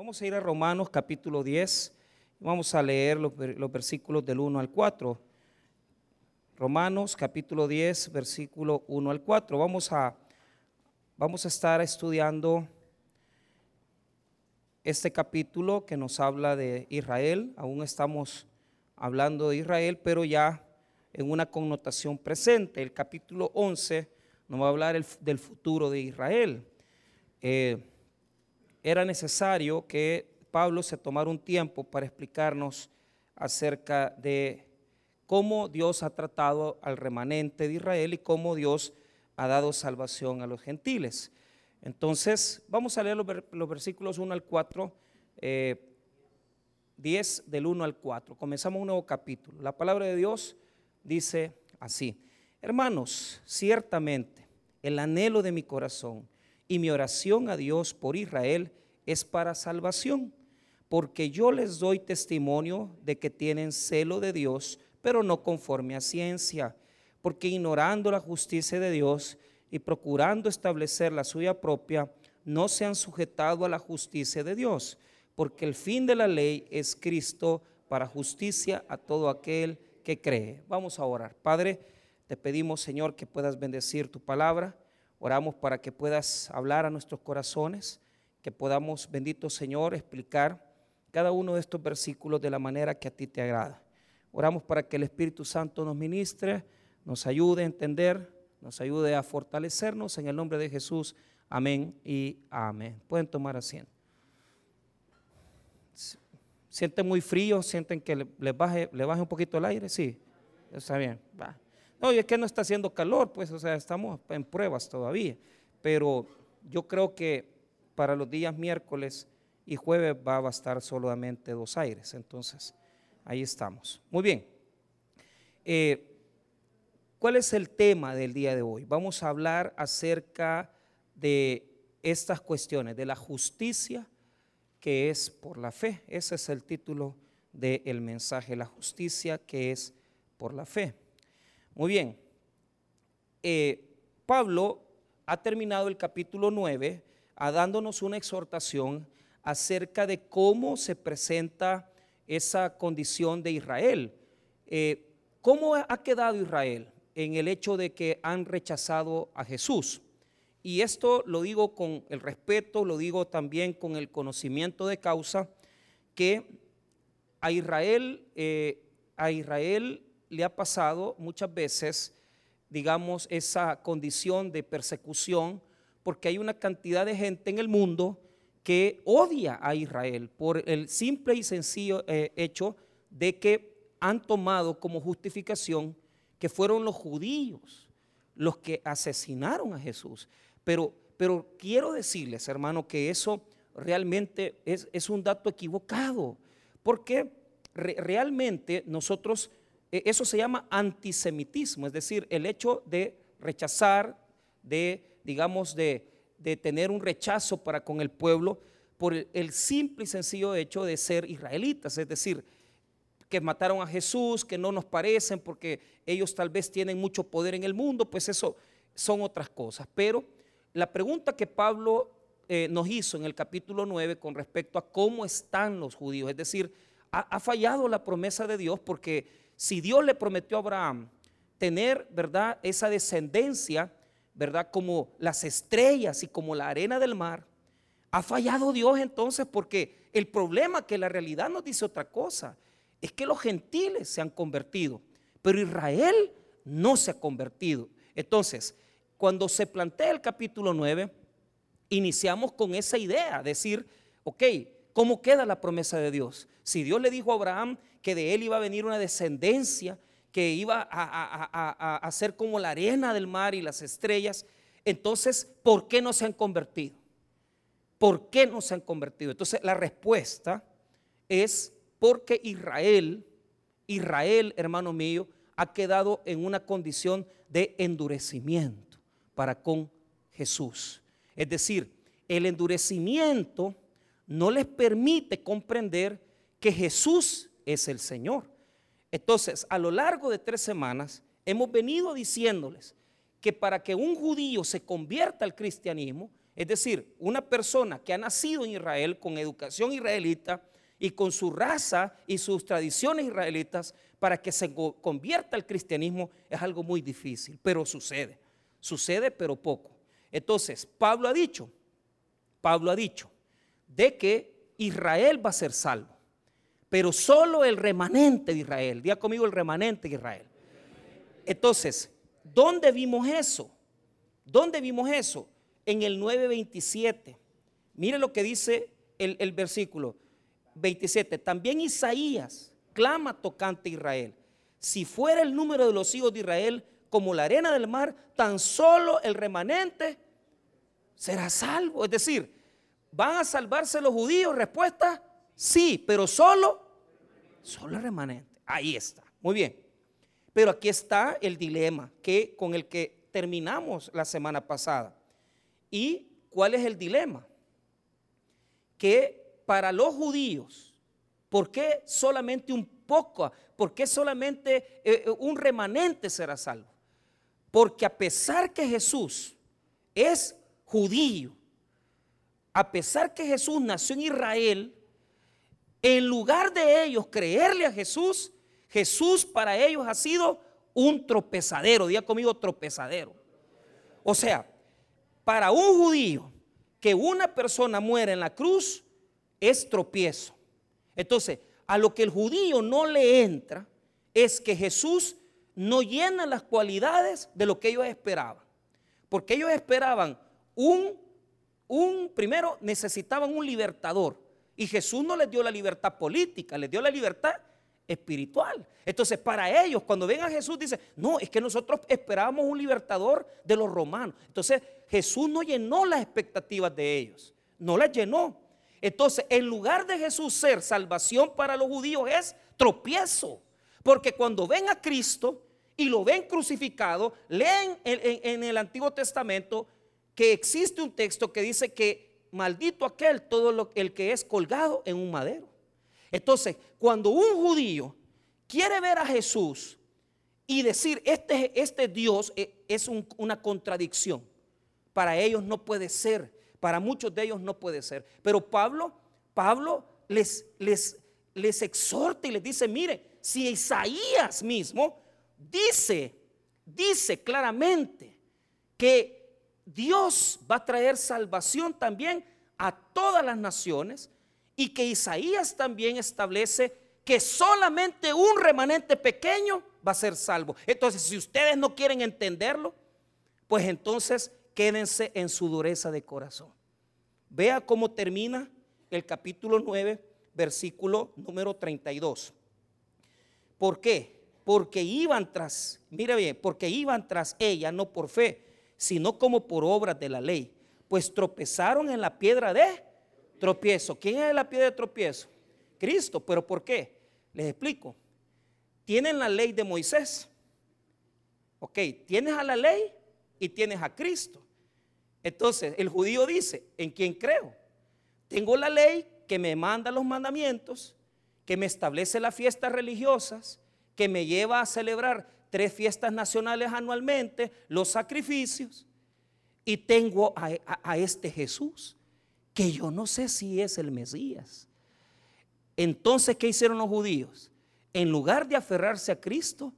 Vamos a ir a Romanos capítulo 10. Vamos a leer los, los versículos del 1 al 4. Romanos capítulo 10, versículo 1 al 4. Vamos a, vamos a estar estudiando este capítulo que nos habla de Israel. Aún estamos hablando de Israel, pero ya en una connotación presente. El capítulo 11 nos va a hablar del futuro de Israel. Eh, era necesario que Pablo se tomara un tiempo para explicarnos acerca de cómo Dios ha tratado al remanente de Israel y cómo Dios ha dado salvación a los gentiles. Entonces, vamos a leer los, versículos 1 al 4, 10 eh, del 1 al 4. Comenzamos un nuevo capítulo. La palabra de Dios dice así, hermanos, ciertamente el anhelo de mi corazón y mi oración a Dios por Israel es para salvación, porque yo les doy testimonio de que tienen celo de Dios, pero no conforme a ciencia, porque ignorando la justicia de Dios y procurando establecer la suya propia, no se han sujetado a la justicia de Dios, porque el fin de la ley es Cristo para justicia a todo aquel que cree. Vamos a orar. Padre, te pedimos, Señor, que puedas bendecir tu palabra. Oramos para que puedas hablar a nuestros corazones, que podamos, bendito Señor, explicar cada uno de estos versículos de la manera que a ti te agrada. Oramos para que el Espíritu Santo nos ministre, nos ayude a entender, nos ayude a fortalecernos en el nombre de Jesús. Amén y amén. Pueden tomar asiento. ¿Sienten muy frío? ¿Sienten que les baje, le baje un poquito el aire? Sí, está bien. No, y es que no está haciendo calor, pues, o sea, estamos en pruebas todavía. Pero yo creo que para los días miércoles y jueves va a bastar solamente dos aires. Entonces, Ahí estamos. Muy bien. Eh, ¿Cuál es el tema del día de hoy? Vamos a hablar acerca de estas cuestiones, de la justicia que es por la fe. Ese es el título del mensaje, la justicia que es por la fe. Muy bien. Eh, Pablo ha terminado el capítulo 9 a dándonos una exhortación acerca de cómo se presenta esa condición de Israel. Eh, ¿Cómo ha quedado Israel en el hecho de que han rechazado a Jesús? Y esto lo digo con el respeto, lo digo también con el conocimiento de causa, que a Israel, eh, a Israel le ha pasado muchas veces, digamos, esa condición de persecución, porque hay una cantidad de gente en el mundo que odia a Israel por el simple y sencillo eh, hecho de que han tomado como justificación que fueron los judíos los que asesinaron a Jesús. Pero, pero quiero decirles, hermano, que eso realmente es, un dato equivocado, porque realmente nosotros, eso se llama antisemitismo, es decir, el hecho de rechazar, de, digamos, de de tener un rechazo para con el pueblo por el simple y sencillo hecho de ser israelitas, es decir, que mataron a Jesús, que no nos parecen porque ellos tal vez tienen mucho poder en el mundo, pues eso son otras cosas. Pero la pregunta que Pablo eh, nos hizo en el capítulo 9 con respecto a cómo están los judíos, es decir, ha fallado la promesa de Dios porque si Dios le prometió a Abraham tener, ¿verdad?, esa descendencia, ¿verdad? Como las estrellas y como la arena del mar. Ha fallado Dios entonces porque el problema que la realidad nos dice otra cosa es que los gentiles se han convertido, pero Israel no se ha convertido. Entonces, cuando se plantea el capítulo 9, iniciamos con esa idea, decir, ok, ¿cómo queda la promesa de Dios? Si Dios le dijo a Abraham que de él iba a venir una descendencia, que iba a, a, ser como la arena del mar y las estrellas, entonces, ¿por qué no se han convertido? ¿Por qué no se han convertido? Entonces, la respuesta es porque Israel, Israel, hermano mío, ha quedado en una condición de endurecimiento para con Jesús. Es decir, el endurecimiento no les permite comprender que Jesús es el Señor. Entonces, a lo largo de tres semanas, hemos venido diciéndoles que para que un judío se convierta al cristianismo, Es decir, una persona que ha nacido en Israel con educación israelita y con su raza y sus tradiciones israelitas para que se convierta al cristianismo es algo muy difícil, pero sucede. Sucede, pero poco. Entonces, Pablo ha dicho, Pablo ha dicho, de que Israel va a ser salvo, pero solo el remanente de Israel. Diga conmigo el remanente de Israel. Entonces, ¿dónde vimos eso? ¿Dónde vimos eso? En el 9.27. Mire lo que dice el, versículo 27. También Isaías clama tocante a Israel. Si fuera el número de los hijos de Israel como la arena del mar, tan solo el remanente será salvo. Es decir, ¿van a salvarse los judíos? Respuesta, sí, pero solo, solo el remanente. Ahí está. Muy bien. Pero aquí está el dilema que, con el que terminamos la semana pasada. ¿Y cuál es el dilema? Que para los judíos, ¿por qué solamente un poco? ¿Por qué solamente eh, eh, un remanente será salvo? Porque a pesar que Jesús es judío, a pesar que Jesús nació en Israel, en lugar de ellos creerle a Jesús, Jesús para ellos ha sido un tropezadero. Diga conmigo tropezadero. O sea, para un judío que una persona muera en la cruz es tropiezo. Entonces, a lo que el judío no le entra es que Jesús no llena las cualidades de lo que ellos esperaban. Porque ellos esperaban un, un, primero necesitaban un libertador. Y Jesús no les dio la libertad política, les dio la libertad espiritual. Entonces, para ellos, cuando ven a Jesús, dice, no, es que nosotros esperábamos un libertador de los romanos. Entonces, Jesús no llenó las expectativas de ellos, no las llenó. Entonces, en lugar de Jesús ser salvación para los judíos, es tropiezo. Porque cuando ven a Cristo y lo ven crucificado, leen en, el Antiguo Testamento que existe un texto que dice que maldito aquel todo lo, el que es colgado en un madero. Entonces, cuando un judío quiere ver a Jesús y decir, este, este Dios e, es una contradicción, para ellos no puede ser, para muchos de ellos no puede ser. Pero Pablo, Pablo les, les, les exhorta y les dice, mire, si Isaías mismo dice, dice claramente que Dios va a traer salvación también a todas las naciones y que Isaías también establece que solamente un remanente pequeño va a ser salvo. Entonces, si ustedes no quieren entenderlo, pues entonces quédense en su dureza de corazón. Vea cómo termina el capítulo 9, versículo número 32. ¿Por qué? Porque iban tras, mira bien, porque iban tras ella no por fe, sino como por obras de la ley, pues tropezaron en la piedra de tropiezo. ¿Quién es la piedra de tropiezo? Cristo, pero ¿por qué? Les explico. Tienen la ley de Moisés. Ok, tienes a la ley y tienes a Cristo. Entonces, el judío dice, ¿en quién creo? Tengo la ley que me manda los mandamientos, que me establece las fiestas religiosas, que me lleva a celebrar tres fiestas nacionales anualmente, los sacrificios, y tengo a, este Jesús, que yo no sé si es el Mesías. Entonces, ¿qué hicieron los judíos? En lugar de aferrarse a Cristo,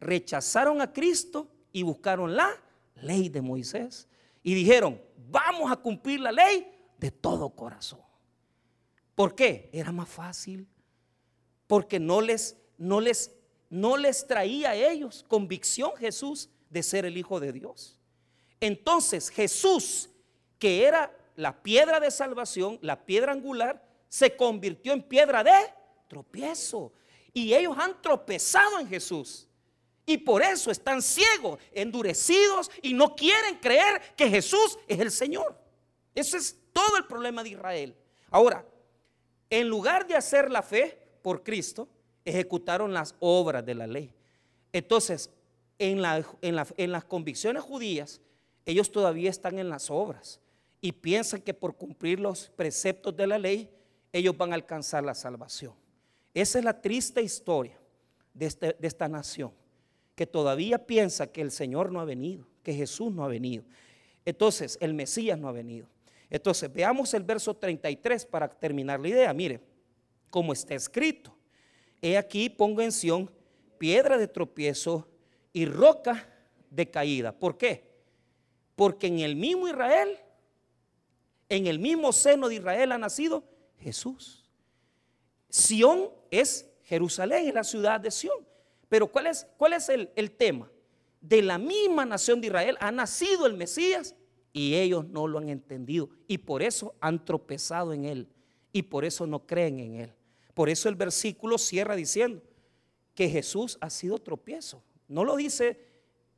rechazaron a Cristo y buscaron la ley de Moisés. Y dijeron, vamos a cumplir la ley de todo corazón. ¿Por qué? Era más fácil porque no les, no les, no les traía a ellos convicción Jesús de ser el Hijo de Dios. Entonces Jesús, que era la piedra de salvación, la piedra angular, se convirtió en piedra de tropiezo. Y ellos han tropezado en Jesús. Y por eso están ciegos, endurecidos y no quieren creer que Jesús es el Señor. Ese es todo el problema de Israel. Ahora, en lugar de hacer la fe, por Cristo, ejecutaron las obras de la ley. Entonces, en, en, las convicciones judías, ellos todavía están en las obras y piensan que por cumplir los preceptos de la ley, ellos van a alcanzar la salvación. Esa es la triste historia de, este, de esta nación, que todavía piensa que el Señor no ha venido, que Jesús no ha venido. Entonces, el Mesías no ha venido. Entonces, veamos el verso 33 para terminar la idea. Mire, como está escrito, he aquí pongo en Sión piedra de tropiezo y roca de caída. ¿Por qué? Porque en el mismo Israel, en el mismo seno de Israel ha nacido Jesús. Sión es Jerusalén, es la ciudad de Sión. Pero ¿cuál es, cuál es el, el tema? De la misma nación de Israel ha nacido el Mesías y ellos no lo han entendido y por eso han tropezado en él y por eso no creen en él. Por eso el versículo cierra diciendo que Jesús ha sido tropiezo. No lo dice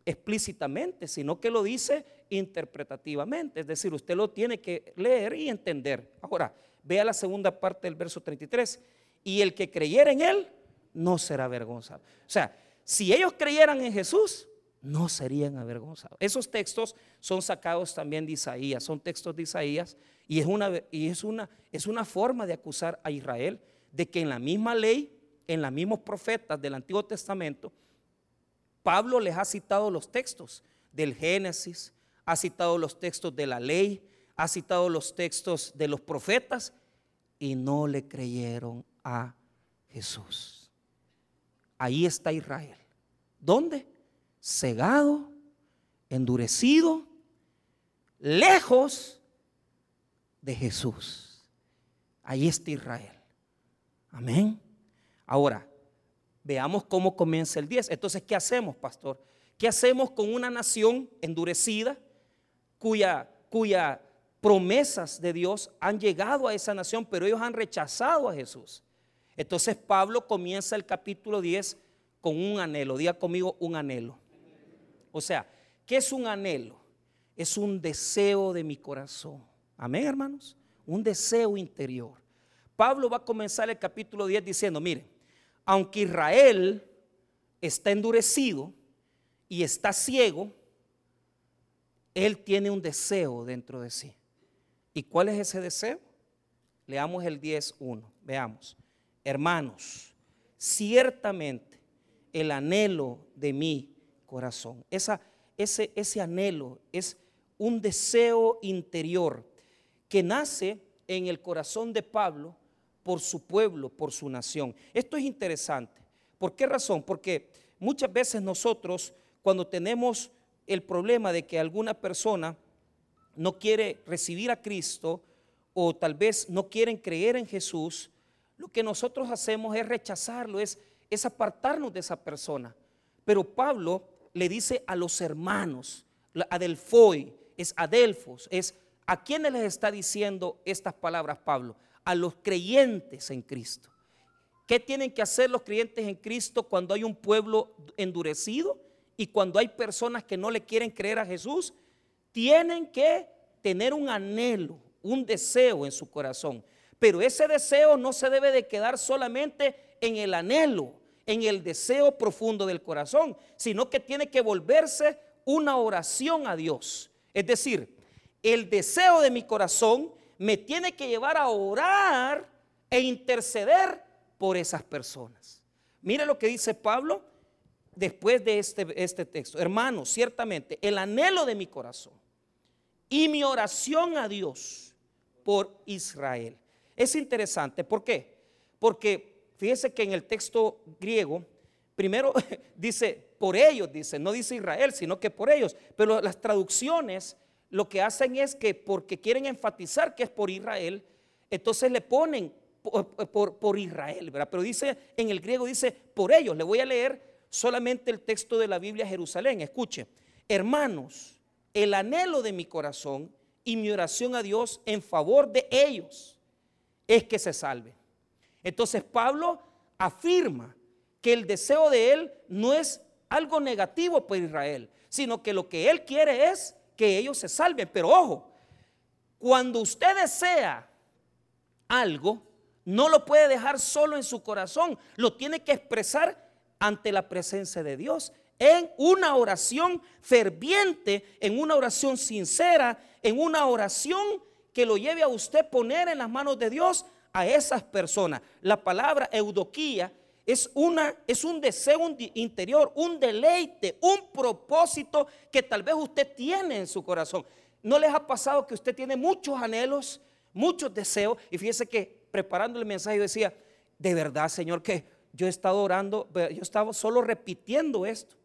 explícitamente, sino que lo dice interpretativamente. Es decir, usted lo tiene que leer y entender. Ahora, vea la segunda parte del verso 33. Y el que creyera en él no será avergonzado. O sea, si ellos creyeran en Jesús, no serían avergonzados. Esos textos son sacados también de Isaías, son textos de Isaías y es una, y es una, es una forma de acusar a Israel de que en la misma ley, en los mismos profetas del Antiguo Testamento, Pablo les ha citado los textos del Génesis, ha citado los textos de la ley, ha citado los textos de los profetas y no le creyeron a Jesús. Ahí está Israel. ¿Dónde? cegado, endurecido, lejos de Jesús. Ahí está Israel. Amén. Ahora, veamos cómo comienza el 10. Entonces, ¿qué hacemos, pastor? ¿Qué hacemos con una nación endurecida cuya, cuya promesas de Dios han llegado a esa nación, pero ellos han rechazado a Jesús? Entonces Pablo comienza el capítulo 10 con un anhelo. Diga conmigo un anhelo. O sea, ¿qué es un anhelo? Es un deseo de mi corazón. Amén, hermanos. Un deseo interior. Pablo va a comenzar el capítulo 10 diciendo, mire, aunque Israel está endurecido y está ciego, él tiene un deseo dentro de sí. ¿Y cuál es ese deseo? Leamos el 10.1. Veamos. Hermanos, ciertamente el anhelo de mí corazón. Esa, ese, ese anhelo es un deseo interior que nace en el corazón de Pablo por su pueblo, por su nación. Esto es interesante. ¿Por qué razón? Porque muchas veces nosotros, cuando tenemos el problema de que alguna persona no quiere recibir a Cristo o tal vez no quieren creer en Jesús, lo que nosotros hacemos es rechazarlo, es, es apartarnos de esa persona. Pero Pablo le dice a los hermanos, Adelfoi, es Adelfos, es a quienes les está diciendo estas palabras Pablo, a los creyentes en Cristo. ¿Qué tienen que hacer los creyentes en Cristo cuando hay un pueblo endurecido y cuando hay personas que no le quieren creer a Jesús? Tienen que tener un anhelo, un deseo en su corazón. Pero ese deseo no se debe de quedar solamente en el anhelo, en el deseo profundo del corazón, sino que tiene que volverse una oración a Dios. Es decir, el deseo de mi corazón me tiene que llevar a orar e interceder por esas personas. Mire lo que dice Pablo después de este, este texto. Hermanos, ciertamente el anhelo de mi corazón y mi oración a Dios por Israel. Es interesante, ¿por qué? Porque Fíjese que en el texto griego, primero dice por ellos, dice, no dice Israel, sino que por ellos. Pero las traducciones lo que hacen es que porque quieren enfatizar que es por Israel, entonces le ponen por, por, Israel, ¿verdad? Pero dice, en el griego dice por ellos. Le voy a leer solamente el texto de la Biblia Jerusalén. Escuche, hermanos, el anhelo de mi corazón y mi oración a Dios en favor de ellos es que se salven. Entonces Pablo afirma que el deseo de él no es algo negativo por Israel, sino que lo que él quiere es que ellos se salven. Pero ojo, cuando usted desea algo, no lo puede dejar solo en su corazón, lo tiene que expresar ante la presencia de Dios en una oración ferviente, en una oración sincera, en una oración que lo lleve a usted poner en las manos de Dios a esas personas. La palabra eudoquía es, una, es un deseo interior, un deleite, un propósito que tal vez usted tiene en su corazón. ¿no les ha pasado que usted tiene muchos anhelos, muchos deseos? Y fíjese que preparando el mensaje yo decía, de verdad, Señor, que yo he estado orando, yo estaba solo repitiendo esto,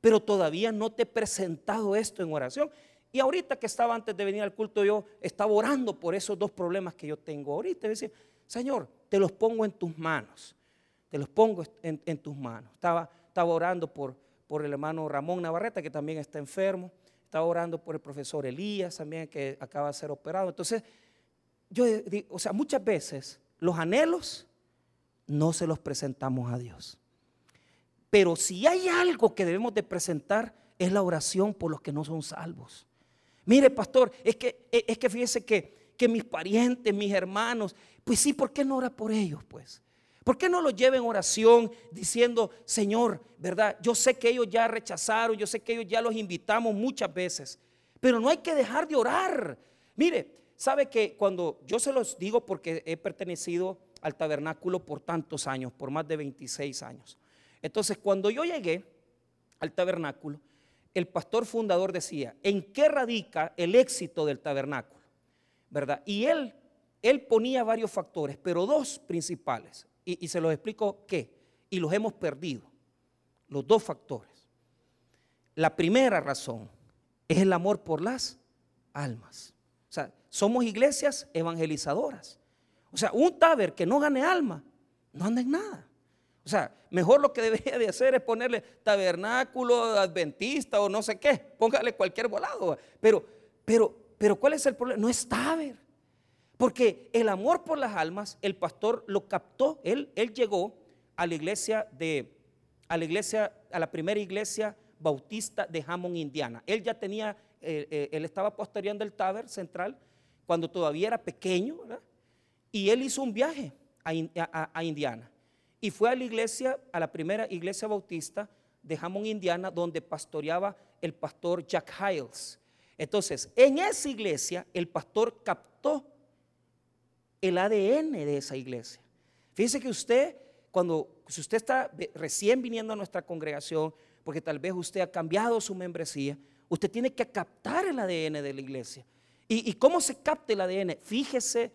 pero todavía no te he presentado esto en oración. Y ahorita que estaba antes de venir al culto, yo estaba orando por esos dos problemas que yo tengo ahorita. Y decía, Señor, te los pongo en tus manos, te los pongo en, tus manos. Estaba, orando por, por el hermano Ramón Navarrete, que también está enfermo. Estaba orando por el profesor Elías también, que acaba de ser operado. Entonces, yo digo, o sea, muchas veces los anhelos no se los presentamos a Dios. Pero si hay algo que debemos de presentar es la oración por los que no son salvos. Mire, pastor, es que, es que fíjese que, que mis parientes, mis hermanos, pues sí, ¿por qué no ora por ellos? Pues, ¿por qué no los lleva en oración diciendo, Señor, verdad? Yo sé que ellos ya rechazaron, yo sé que ellos ya los invitamos muchas veces, pero no hay que dejar de orar. Mire, sabe que cuando yo se los digo porque he pertenecido al tabernáculo por tantos años, por más de 26 años. Entonces, cuando yo llegué al tabernáculo, el pastor fundador decía, ¿en qué radica el éxito del tabernáculo? ¿Verdad? Y él, él ponía varios factores, pero dos principales. Y, se los explico qué. Y los hemos perdido. Los dos factores. La primera razón es el amor por las almas. O sea, somos iglesias evangelizadoras. O sea, un taber que no gane alma, no anda en nada. O sea, mejor lo que debería de hacer es ponerle tabernáculo adventista o no sé qué, póngale cualquier volado. Pero, pero, pero, ¿cuál es el problema? No es taber. Porque el amor por las almas, el pastor lo captó, él, él llegó a la iglesia de, a la iglesia, a la primera iglesia bautista de Hammond, Indiana. Él ya tenía, eh, eh, él estaba posteriando el taber central cuando todavía era pequeño, ¿verdad? Y él hizo un viaje a, Indiana y fue a la iglesia, a la primera iglesia bautista de Hammond, Indiana, donde pastoreaba el pastor Jack Hiles. Entonces, en esa iglesia, el pastor captó el ADN de esa iglesia. Fíjese que usted, cuando, si usted está recién viniendo a nuestra congregación, porque tal vez usted ha cambiado su membresía, usted tiene que captar el ADN de la iglesia. ¿Y, y cómo se capta el ADN? Fíjese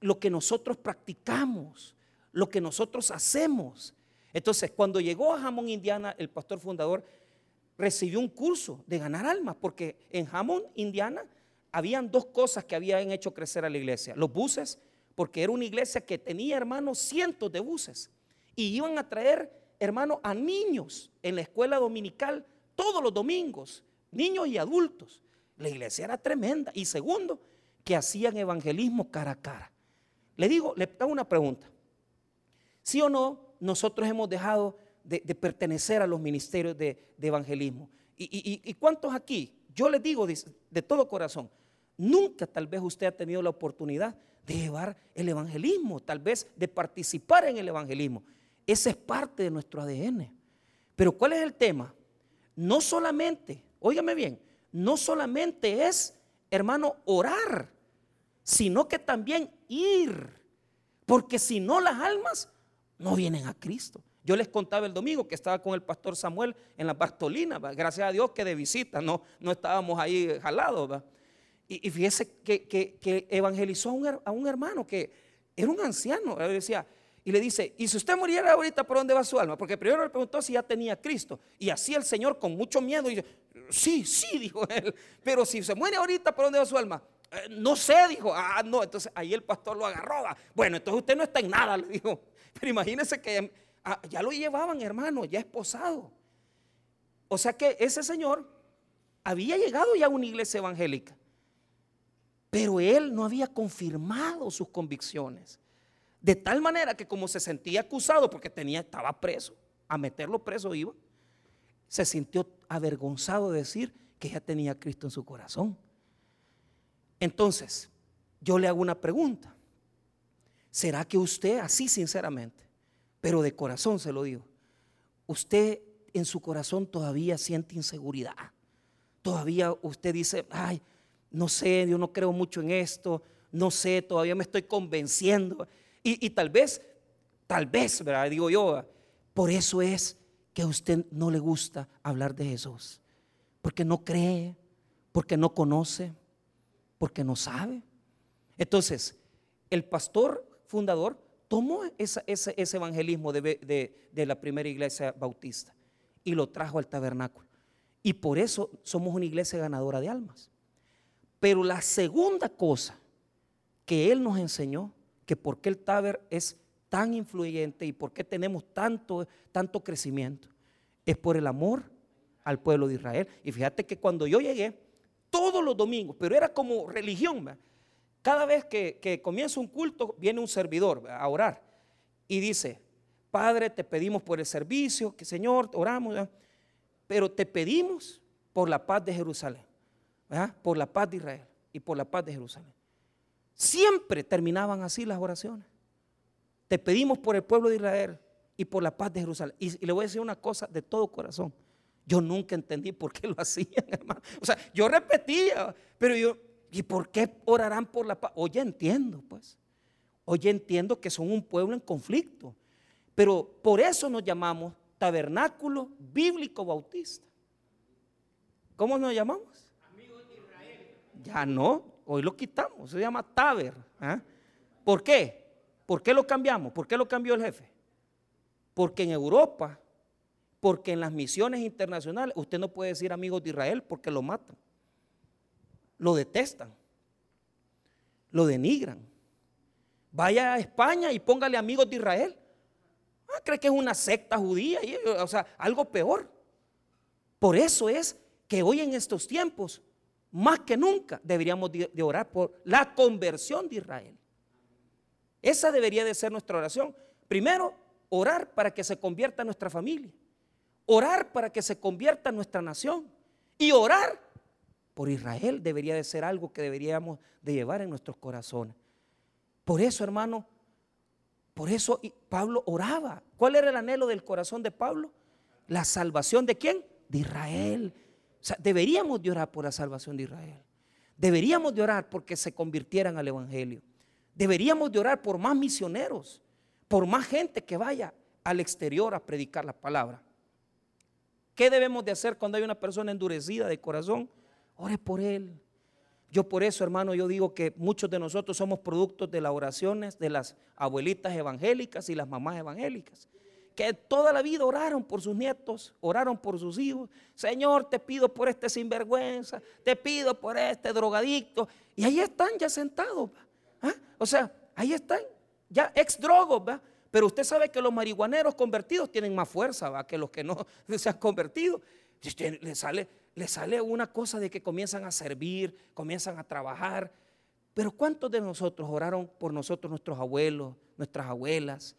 lo que nosotros practicamos, lo que nosotros hacemos. Entonces, cuando llegó a Hammond, Indiana, el pastor fundador recibió un curso de ganar almas, porque en Hammond, Indiana, habían dos cosas que habían hecho crecer a la iglesia. Los buses, porque era una iglesia que tenía, hermanos, cientos de buses. Y iban a traer, hermanos, a niños en la escuela dominical todos los domingos, niños y adultos. La iglesia era tremenda. Y segundo, que hacían evangelismo cara a cara. Le digo, le hago una pregunta. ¿Sí o no nosotros hemos dejado de, pertenecer a los ministerios de, evangelismo? ¿Y, cuántos aquí? Yo les digo de, todo corazón, nunca tal vez usted ha tenido la oportunidad de llevar el evangelismo, tal vez de participar en el evangelismo. Ese es parte de nuestro ADN. Pero ¿cuál es el tema? No solamente, óigame bien, no solamente es, hermano, orar sino que también ir. Porque si no, las almas no vienen a Cristo. Yo les contaba el domingo que estaba con el pastor Samuel en la Bartolina, gracias a Dios que de visita, no, no estábamos ahí jalados. Y, fíjese que, evangelizó a un, hermano que era un anciano. Él decía, y le dice, ¿y si usted muriera ahorita, por dónde va su alma? Porque primero le preguntó si ya tenía Cristo. Y así el Señor con mucho miedo dice, sí, sí, dijo él. Pero si se muere ahorita, ¿por dónde va su alma? Eh, no sé, dijo, ah, no, entonces ahí el pastor lo agarró. Bueno, entonces usted no está en nada, le dijo. Pero imagínese que ah, ya lo llevaban, hermano, ya esposado. O sea que ese señor había llegado ya a una iglesia evangélica, pero él no había confirmado sus convicciones. De tal manera que como se sentía acusado porque tenía, estaba preso, a meterlo preso iba, se sintió avergonzado de decir que ya tenía Cristo en su corazón. Entonces, yo le hago una pregunta. ¿Será que usted, así sinceramente, pero de corazón se lo digo, usted en su corazón todavía siente inseguridad? Todavía usted dice, ay, no sé, yo no creo mucho en esto, no sé, todavía me estoy convenciendo. Y, tal vez, tal vez, ¿verdad? Digo yo, por eso es que a usted no le gusta hablar de Jesús, porque no cree, porque no conoce porque no sabe. Entonces, el pastor fundador tomó ese, evangelismo de, de la primera iglesia bautista y lo trajo al tabernáculo. Y por eso somos una iglesia ganadora de almas. Pero la segunda cosa que Él nos enseñó, que por qué el taber es tan influyente y por qué tenemos tanto, tanto crecimiento, es por el amor al pueblo de Israel. Y fíjate que cuando yo llegué, todos los domingos, pero era como religión, cada vez que, comienza un culto, viene un servidor a orar. Y dice, Padre, te pedimos por el servicio, que Señor, oramos, pero te pedimos por la paz de Jerusalén, por la paz de Israel y por la paz de Jerusalén. Siempre terminaban así las oraciones. Te pedimos por el pueblo de Israel y por la paz de Jerusalén. Y, le voy a decir una cosa de todo corazón. Yo nunca entendí por qué lo hacían, hermano. O sea, yo repetía, pero yo, ¿y por qué orarán por la paz? Hoy entiendo, pues. Hoy entiendo que son un pueblo en conflicto. Pero por eso nos llamamos Tabernáculo Bíblico Bautista. ¿Cómo nos llamamos? Ya no, hoy lo quitamos, se llama Taber. ¿ah? ¿Por qué? ¿Por qué lo cambiamos? ¿Por qué lo cambió el jefe? Porque en Europa, porque en las misiones internacionales, usted no puede decir amigos de Israel porque lo matan. Lo detestan. Lo denigran. Vaya a España y póngale amigos de Israel. Ah, cree que es una secta judía, o sea, algo peor. Por eso es que hoy en estos tiempos, más que nunca, deberíamos de, orar por la conversión de Israel. Esa debería de ser nuestra oración. Primero, orar para que se convierta nuestra familia. Orar para que se convierta nuestra nación. Y orar por Israel debería de ser algo que deberíamos de llevar en nuestros corazones. Por eso, hermano, por eso Pablo oraba. ¿Cuál era el anhelo del corazón de Pablo? La salvación de quién? De Israel. O sea, deberíamos de orar por la salvación de Israel. Deberíamos de orar porque se convirtieran al Evangelio. Deberíamos de orar por más misioneros, por más gente que vaya al exterior a predicar la palabra. ¿Qué debemos de hacer cuando hay una persona endurecida de corazón? Ore por él. Yo por eso, hermano, yo digo que muchos de nosotros somos productos de las oraciones de las abuelitas evangélicas y las mamás evangélicas, que toda la vida oraron por sus nietos, oraron por sus hijos. Señor, te pido por este sinvergüenza, te pido por este drogadicto. Y ahí están ya sentados. ¿ah? O sea, ahí están, ya ex drogos, Pero usted sabe que los marihuaneros convertidos tienen más fuerza que los que no se han convertido. Le sale, le sale una cosa de que comienzan a servir, comienzan a trabajar. Pero ¿cuántos de nosotros oraron por nosotros, nuestros abuelos, nuestras abuelas?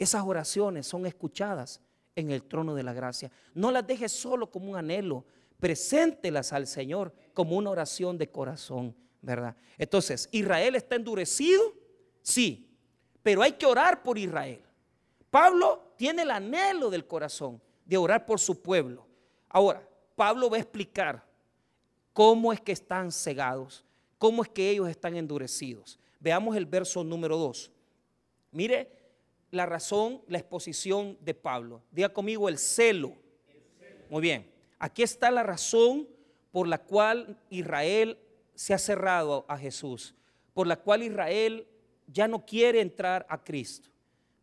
Esas oraciones son escuchadas en el trono de la gracia. No las dejes solo como un anhelo, preséntelas al Señor como una oración de corazón, ¿verdad? Entonces, ¿Israel está endurecido? Sí, pero hay que orar por Israel. Pablo tiene el anhelo del corazón de orar por su pueblo. Ahora, Pablo va a explicar cómo es que están cegados, cómo es que ellos están endurecidos. Veamos el verso número 2. Mire la razón, la exposición de Pablo. Diga conmigo el celo. Muy bien. Aquí está la razón por la cual Israel se ha cerrado a Jesús, por la cual Israel ya no quiere entrar a Cristo.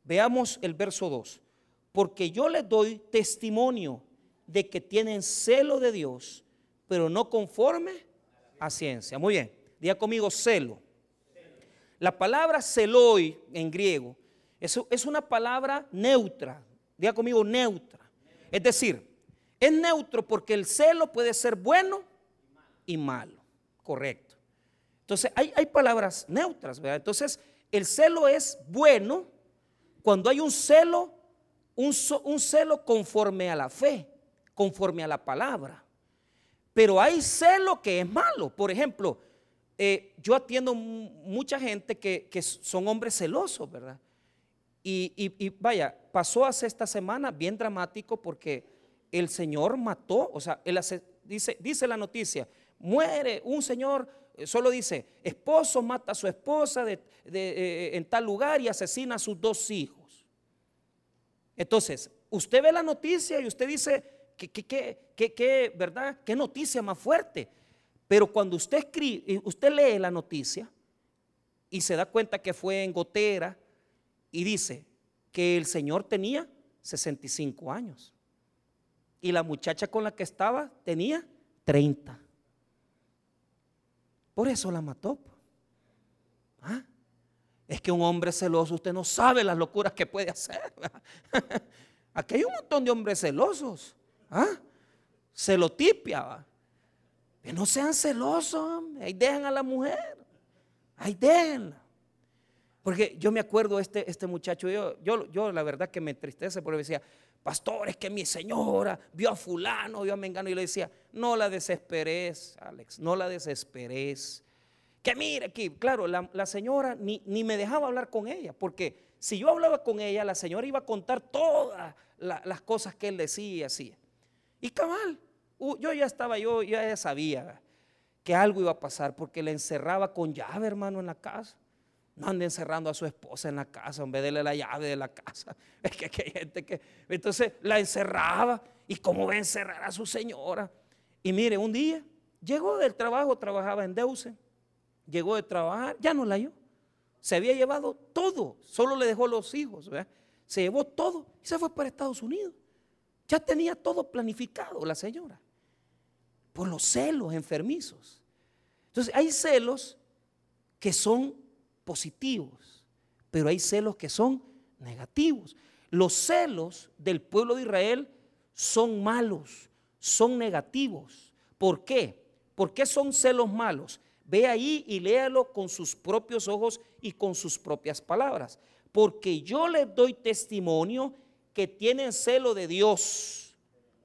Veamos el verso 2. Porque yo les doy testimonio de que tienen celo de Dios, pero no conforme a ciencia. Muy bien, diga conmigo celo. La palabra celoi en griego es, es una palabra neutra. Diga conmigo neutra. Es decir, es neutro porque el celo puede ser bueno y malo. Correcto. Entonces, hay, hay palabras neutras, ¿verdad? Entonces, el celo es bueno cuando hay un celo, un, un celo conforme a la fe conforme a la palabra. Pero hay celo que es malo. Por ejemplo, eh, yo atiendo mucha gente que, son hombres celosos, ¿verdad? Y, vaya, pasó hace esta semana bien dramático porque el Señor mató, o sea, dice, dice la noticia, muere un señor, eh, solo dice, esposo mata a su esposa de, eh, en tal lugar y asesina a sus dos hijos. Entonces, usted ve la noticia y usted dice, ¿Qué, qué, qué, ¿verdad? ¿Qué noticia más fuerte? Pero cuando usted escribe, usted lee la noticia y se da cuenta que fue en gotera y dice que el señor tenía 65 años y la muchacha con la que estaba tenía 30. Por eso la mató. ¿Ah? Es que un hombre celoso, usted no sabe las locuras que puede hacer. Aquí hay un montón de hombres celosos. ¿Ah? Celotipia. Que no sean celosos. Ahí dejan a la mujer. Ahí déjenla. Porque yo me acuerdo este, este muchacho, yo, yo, yo la verdad que me entristece porque decía, pastor, es que mi señora vio a fulano, vio a Mengano y le decía, no la desesperes, Alex, no la desesperes. Que mire aquí, claro, la, señora ni, me dejaba hablar con ella, porque si yo hablaba con ella, la señora iba a contar todas las cosas que él decía y hacía. Y cabal, yo ya estaba, yo ya sabía que algo iba a pasar, porque le encerraba con llave, hermano, en la casa. No ande encerrando a su esposa en la casa en vez de darle la llave de la casa. Es que, hay gente que. Entonces la encerraba. ¿Y cómo va a encerrar a su señora? Y mire, un día llegó del trabajo, trabajaba en Deuce llegó de trabajar, ya no la halló. Se había llevado todo, solo le dejó los hijos, se llevó todo y se fue para Estados Unidos. Ya tenía todo planificado la señora, por los celos enfermizos. Entonces hay celos que son positivos, pero hay celos que son negativos. Los celos del pueblo de Israel son malos, son negativos. ¿Por qué? ¿Por qué son celos malos? Ve ahí y léalo con sus propios ojos y con sus propias palabras. Porque yo les doy testimonio que tienen celo de Dios,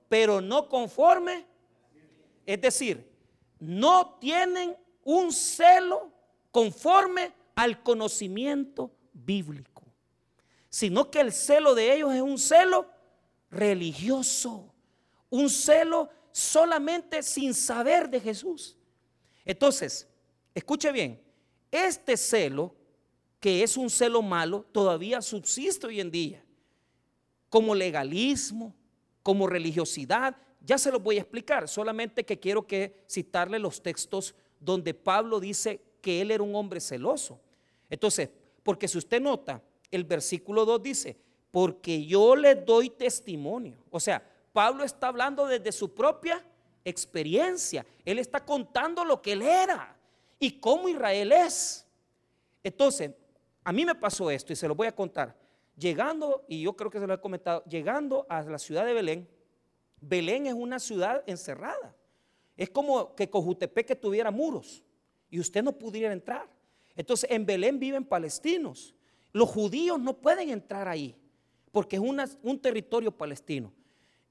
pero no conforme. Es decir, no tienen un celo conforme al conocimiento bíblico, sino que el celo de ellos es un celo religioso, un celo solamente sin saber de Jesús. Entonces, Escuche bien, este celo, que es un celo malo, todavía subsiste hoy en día, como legalismo, como religiosidad. Ya se lo voy a explicar, solamente que quiero que citarle los textos donde Pablo dice que él era un hombre celoso. Entonces, porque si usted nota, el versículo 2 dice, porque yo le doy testimonio. O sea, Pablo está hablando desde su propia experiencia. Él está contando lo que él era y cómo Israel es. Entonces, a mí me pasó esto y se lo voy a contar. Llegando, y yo creo que se lo he comentado, llegando a la ciudad de Belén, Belén es una ciudad encerrada. Es como que Cojutepec tuviera muros y usted no pudiera entrar. Entonces, en Belén viven palestinos. Los judíos no pueden entrar ahí porque es un territorio palestino.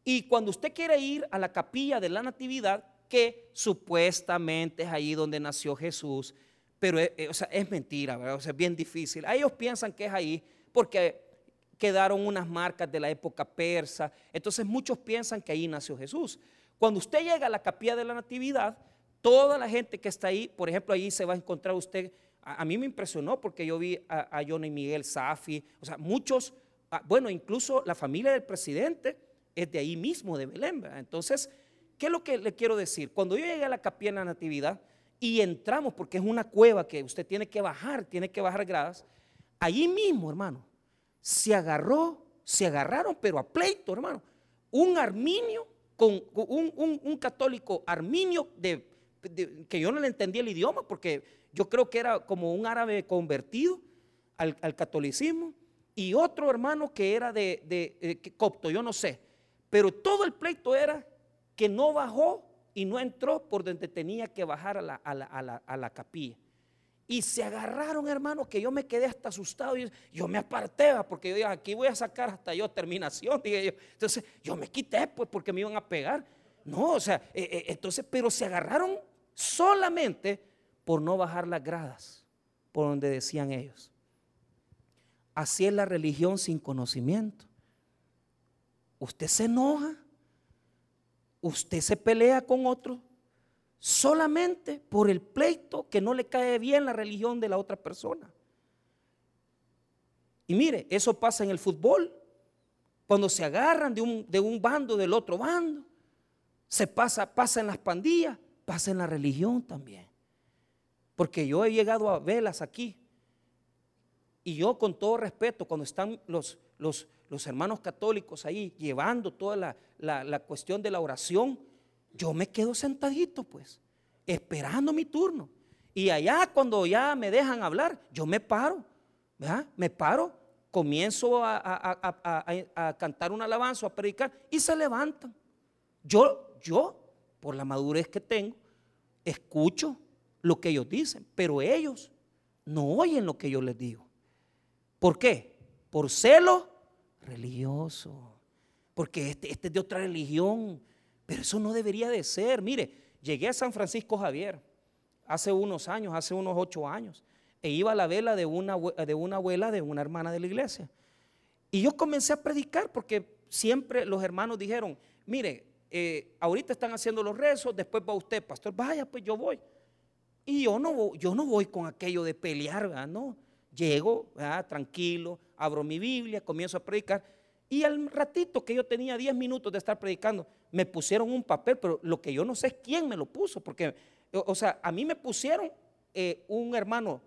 Y cuando usted quiere ir a la capilla de la Natividad, que supuestamente es ahí donde nació Jesús, pero es, eh, es mentira. O sea, es bien difícil. ellos piensan que es ahí porque quedaron unas marcas de la época persa, entonces muchos piensan que ahí nació Jesús. Cuando usted llega a la capilla de la Natividad, toda la gente que está ahí, por ejemplo, ahí se va a encontrar usted, a, mí me impresionó porque yo vi a, a y Miguel Safi, o sea, muchos, ah, bueno, incluso la familia del presidente es de ahí mismo, de Belén. Entonces, ¿Qué es lo que le quiero decir? Cuando yo llegué a la capilla de la Natividad y entramos, porque es una cueva que usted tiene que bajar, tiene que bajar gradas, allí mismo, hermano, se agarró, se agarraron, pero a pleito, hermano, un arminio con, un, católico arminio de, que yo no le entendía el idioma, porque yo creo que era como un árabe convertido al, catolicismo, y otro hermano que era de, de copto, yo no sé, pero todo el pleito era que no bajó y no entró por donde tenía que bajar a la, capilla. Y se agarraron, hermano, que yo me quedé hasta asustado. Y yo me aparté, porque yo dije, aquí voy a sacar hasta yo terminación. Dije Entonces yo me quité, pues, porque me iban a pegar. No, o sea, eh, eh, entonces, pero se agarraron solamente por no bajar las gradas, por donde decían ellos. Así es la religión sin conocimiento. Usted se enoja usted se pelea con otro solamente por el pleito que no le cae bien la religión de la otra persona. Y mire, eso pasa en el fútbol, cuando se agarran de un, de un bando del otro bando, se pasa, pasa en las pandillas, pasa en la religión también. Porque yo he llegado a velas aquí. Y yo con todo respeto, cuando están los, los, los hermanos católicos ahí llevando toda la, la, la, cuestión de la oración, yo me quedo sentadito pues, esperando mi turno. Y allá cuando ya me dejan hablar, yo me paro. Me paro, comienzo a, a, a cantar un alabanza, a predicar, y se levantan. Yo, yo, por la madurez que tengo, escucho lo que ellos dicen, pero ellos no oyen lo que yo les digo. ¿Por qué? Por celo religioso. Porque este, este es de otra religión. Pero eso no debería de ser. Mire, llegué a San Francisco Javier hace unos años, hace unos ocho años, e iba a la vela de una, de una abuela de una hermana de la iglesia. Y yo comencé a predicar porque siempre los hermanos dijeron, mire, eh, ahorita están haciendo los rezos, después va usted, pastor, vaya, pues yo voy. Y yo no, yo no voy con aquello de pelear. No, llego, tranquilo, abro mi Biblia, comienzo a predicar. Y al ratito que yo tenía 10 minutos de estar predicando, me pusieron un papel, pero lo que yo no sé es quién me lo puso, porque, o sea, a mí me pusieron eh, un hermano,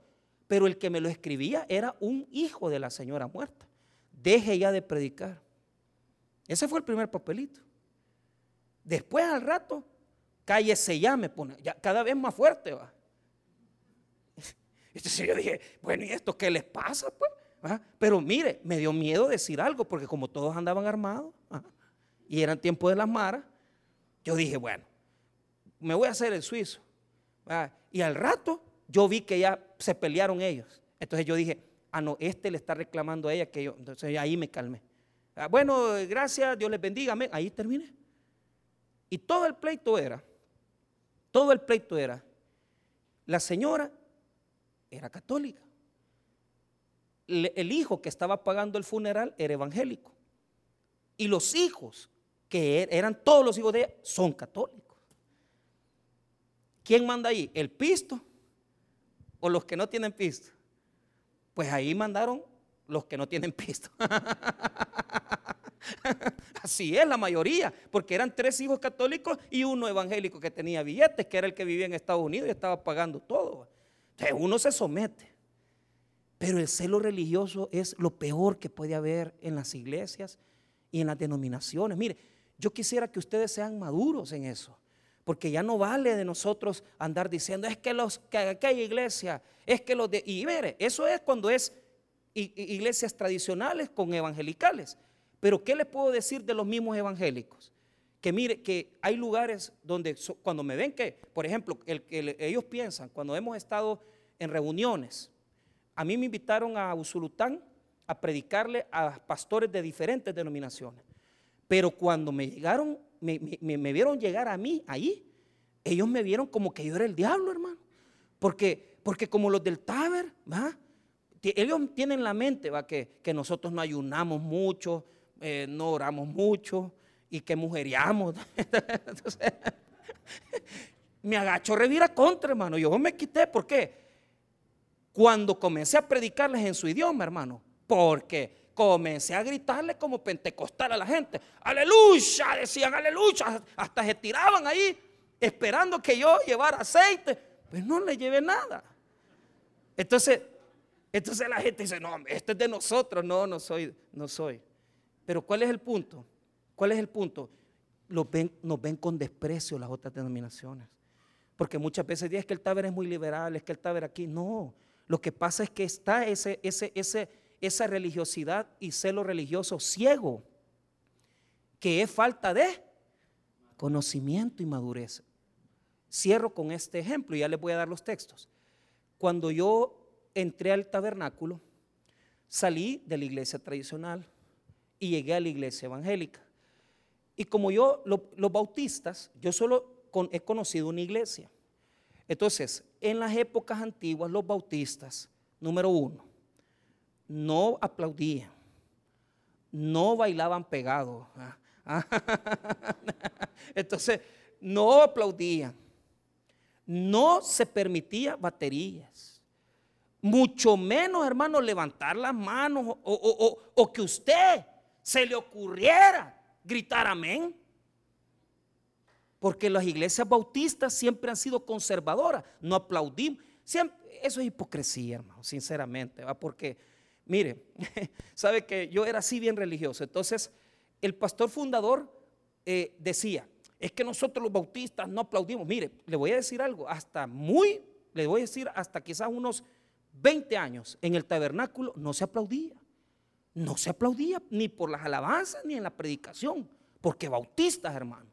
pero el que me lo escribía era un hijo de la señora muerta. Deje ya de predicar. Ese fue el primer papelito. Después al rato, cállese ya, me pone, ya cada vez más fuerte va. Entonces yo dije, bueno, ¿y esto qué les pasa? Pues? ¿Ah? Pero mire, me dio miedo decir algo, porque como todos andaban armados ¿ah? y eran tiempo de las maras, yo dije, bueno, me voy a hacer el suizo. ¿ah? Y al rato yo vi que ya se pelearon ellos. Entonces yo dije, ah, no, este le está reclamando a ella que yo. Entonces ahí me calmé. bueno, gracias, Dios les bendiga. Ahí terminé. Y todo el pleito era, todo el pleito era, la señora era católica. El hijo que estaba pagando el funeral era evangélico. Y los hijos, que er, eran todos los hijos de ella, son católicos. ¿Quién manda ahí? ¿El pisto o los que no tienen pisto? Pues ahí mandaron los que no tienen pisto. Así es la mayoría, porque eran tres hijos católicos y uno evangélico que tenía billetes, que era el que vivía en Estados Unidos y estaba pagando todo. Entonces uno se somete. Pero el celo religioso es lo peor que puede haber en las iglesias y en las denominaciones. Mire, yo quisiera que ustedes sean maduros en eso. Porque ya no vale de nosotros andar diciendo, es que los que aquella iglesia, es que los de. Y mire, eso es cuando es iglesias tradicionales con evangelicales. Pero ¿qué les puedo decir de los mismos evangélicos? Que mire, que hay lugares donde cuando me ven que, por ejemplo, el, ellos piensan, cuando hemos estado en reuniones, a mí me invitaron a Usulután a predicarle a pastores de diferentes denominaciones. Pero cuando me llegaron, me, vieron llegar a mí ahí, ellos me vieron como que yo era el diablo, hermano. Porque, porque como los del Taber, ¿va? Ellos tienen la mente, ¿va? Que, que nosotros no ayunamos mucho, eh, no oramos mucho y que mujeriamos. me agachó revira contra, hermano. Yo me quité, ¿por qué? Cuando comencé a predicarles en su idioma, hermano, porque comencé a gritarle como pentecostal a la gente. Aleluya, decían aleluya, hasta se tiraban ahí esperando que yo llevara aceite, pues no le llevé nada. Entonces, entonces la gente dice, no, este es de nosotros, no, no soy, no soy. Pero ¿cuál es el punto? ¿Cuál es el punto? ven, nos ven con desprecio las otras denominaciones. Porque muchas veces dicen que el Taber es muy liberal, es que el Taber aquí. No, lo que pasa es que está ese, ese, ese, esa religiosidad y celo religioso ciego, que es falta de conocimiento y madurez. Cierro con este ejemplo y ya les voy a dar los textos. Cuando yo entré al tabernáculo, salí de la iglesia tradicional, y llegué a la iglesia evangélica. Y como yo, los bautistas, yo solo he conocido una iglesia. Entonces, en las épocas antiguas, los bautistas, número uno, no aplaudían, no bailaban pegados. Entonces, no aplaudían, no se permitía baterías, mucho menos, hermano, levantar las manos o que usted se le ocurriera gritar amén. Porque las iglesias bautistas siempre han sido conservadoras, no aplaudimos. eso es hipocresía, hermano, sinceramente, ¿va? porque, mire, sabe que yo era así bien religioso. Entonces, el pastor fundador eh, decía, es que nosotros los bautistas no aplaudimos. Mire, le voy a decir algo, hasta muy, le voy a decir hasta quizás unos 20 años en el tabernáculo no se aplaudía. No se aplaudía ni por las alabanzas ni en la predicación, porque bautistas, hermano.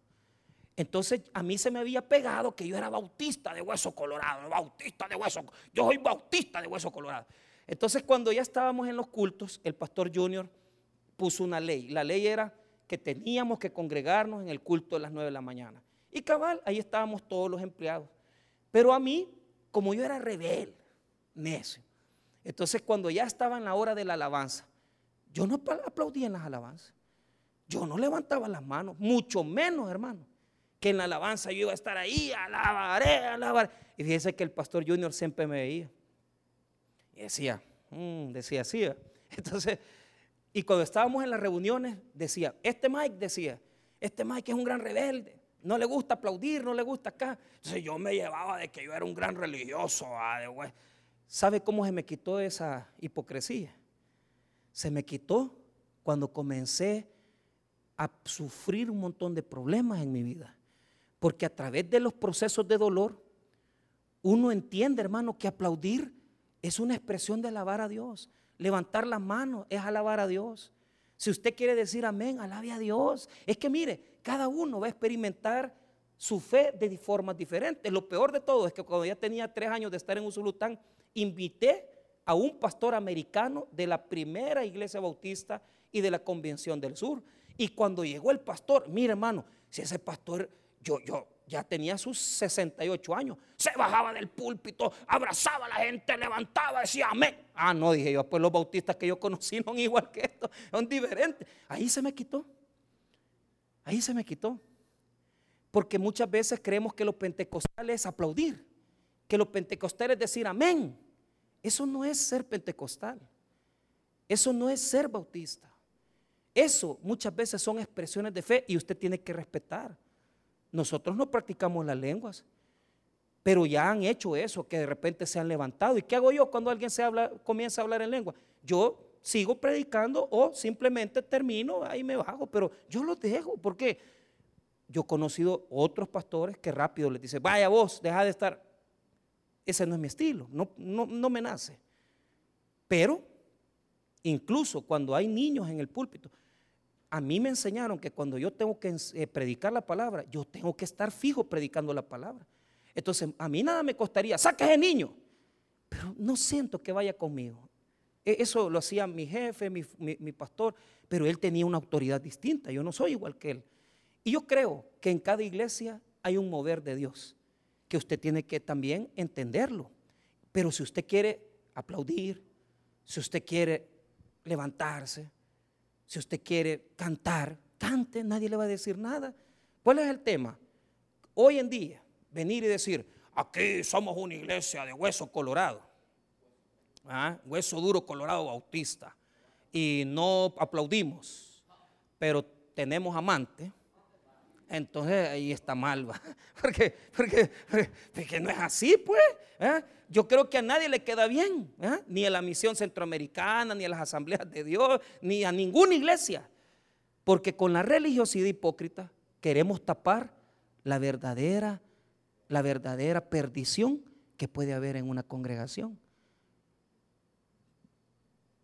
Entonces a mí se me había pegado que yo era bautista de hueso colorado, bautista de hueso, yo soy bautista de hueso colorado. Entonces cuando ya estábamos en los cultos, el pastor Junior puso una ley. La ley era que teníamos que congregarnos en el culto de las 9 de la mañana. Y cabal, ahí estábamos todos los empleados. Pero a mí, como yo era rebelde, necio, entonces cuando ya estaba en la hora de la alabanza, yo no aplaudía en las alabanzas. Yo no levantaba las manos, mucho menos, hermano, que en la alabanza yo iba a estar ahí, alabaré, alabaré. Y fíjense que el pastor Junior siempre me veía. Y decía, mm", decía así. Entonces, y cuando estábamos en las reuniones, decía, este Mike decía, este Mike es un gran rebelde, no le gusta aplaudir, no le gusta acá. Entonces yo me llevaba de que yo era un gran religioso. Ah, ¿Sabe cómo se me quitó esa hipocresía? Se me quitó cuando comencé a sufrir un montón de problemas en mi vida. Porque a través de los procesos de dolor, uno entiende, hermano, que aplaudir es una expresión de alabar a Dios. Levantar las manos es alabar a Dios. Si usted quiere decir amén, alabe a Dios. Es que mire, cada uno va a experimentar su fe de formas diferentes. Lo peor de todo es que cuando ya tenía tres años de estar en Usulután, invité a un pastor americano de la primera iglesia bautista y de la Convención del Sur. Y cuando llegó el pastor, mire hermano, si ese pastor, yo, yo, ya tenía sus 68 años, se bajaba del púlpito, abrazaba a la gente, levantaba, decía amén. Ah, no, dije yo, pues los bautistas que yo conocí no son igual que esto, son diferentes. Ahí se me quitó, ahí se me quitó. Porque muchas veces creemos que los pentecostales es aplaudir, que los pentecostales es decir amén. Eso no es ser pentecostal, eso no es ser bautista. Eso muchas veces son expresiones de fe y usted tiene que respetar. Nosotros no practicamos las lenguas, pero ya han hecho eso, que de repente se han levantado. ¿Y qué hago yo cuando alguien se habla, comienza a hablar en lengua? Yo sigo predicando o simplemente termino, ahí me bajo, pero yo los dejo. ¿Por qué? Yo he conocido otros pastores que rápido les dicen, vaya vos, deja de estar. Ese no es mi estilo, no, no, no me nace. Pero incluso cuando hay niños en el púlpito, a mí me enseñaron que cuando yo tengo que eh, predicar la palabra, yo tengo que estar fijo predicando la palabra. Entonces, a mí nada me costaría, saca ese niño, pero no siento que vaya conmigo. E, eso lo hacía mi jefe, mi, pastor, pero él tenía una autoridad distinta, yo no soy igual que él. Y yo creo que en cada iglesia hay un mover de Dios, que usted tiene que también entenderlo. Pero si usted quiere aplaudir, si usted quiere levantarse, si usted quiere cantar, cante, nadie le va a decir nada. ¿Cuál es el tema? Hoy en día, venir y decir, aquí somos una iglesia de hueso colorado, ¿ah? hueso duro colorado bautista, y no aplaudimos, pero tenemos amante, entonces ahí está mal, Porque, porque, porque, no es así, pues. ¿eh? Yo creo que a nadie le queda bien, ¿eh? ni a la misión centroamericana, ni a las asambleas de Dios, ni a ninguna iglesia. Porque con la religiosidad hipócrita queremos tapar la verdadera, la verdadera perdición que puede haber en una congregación.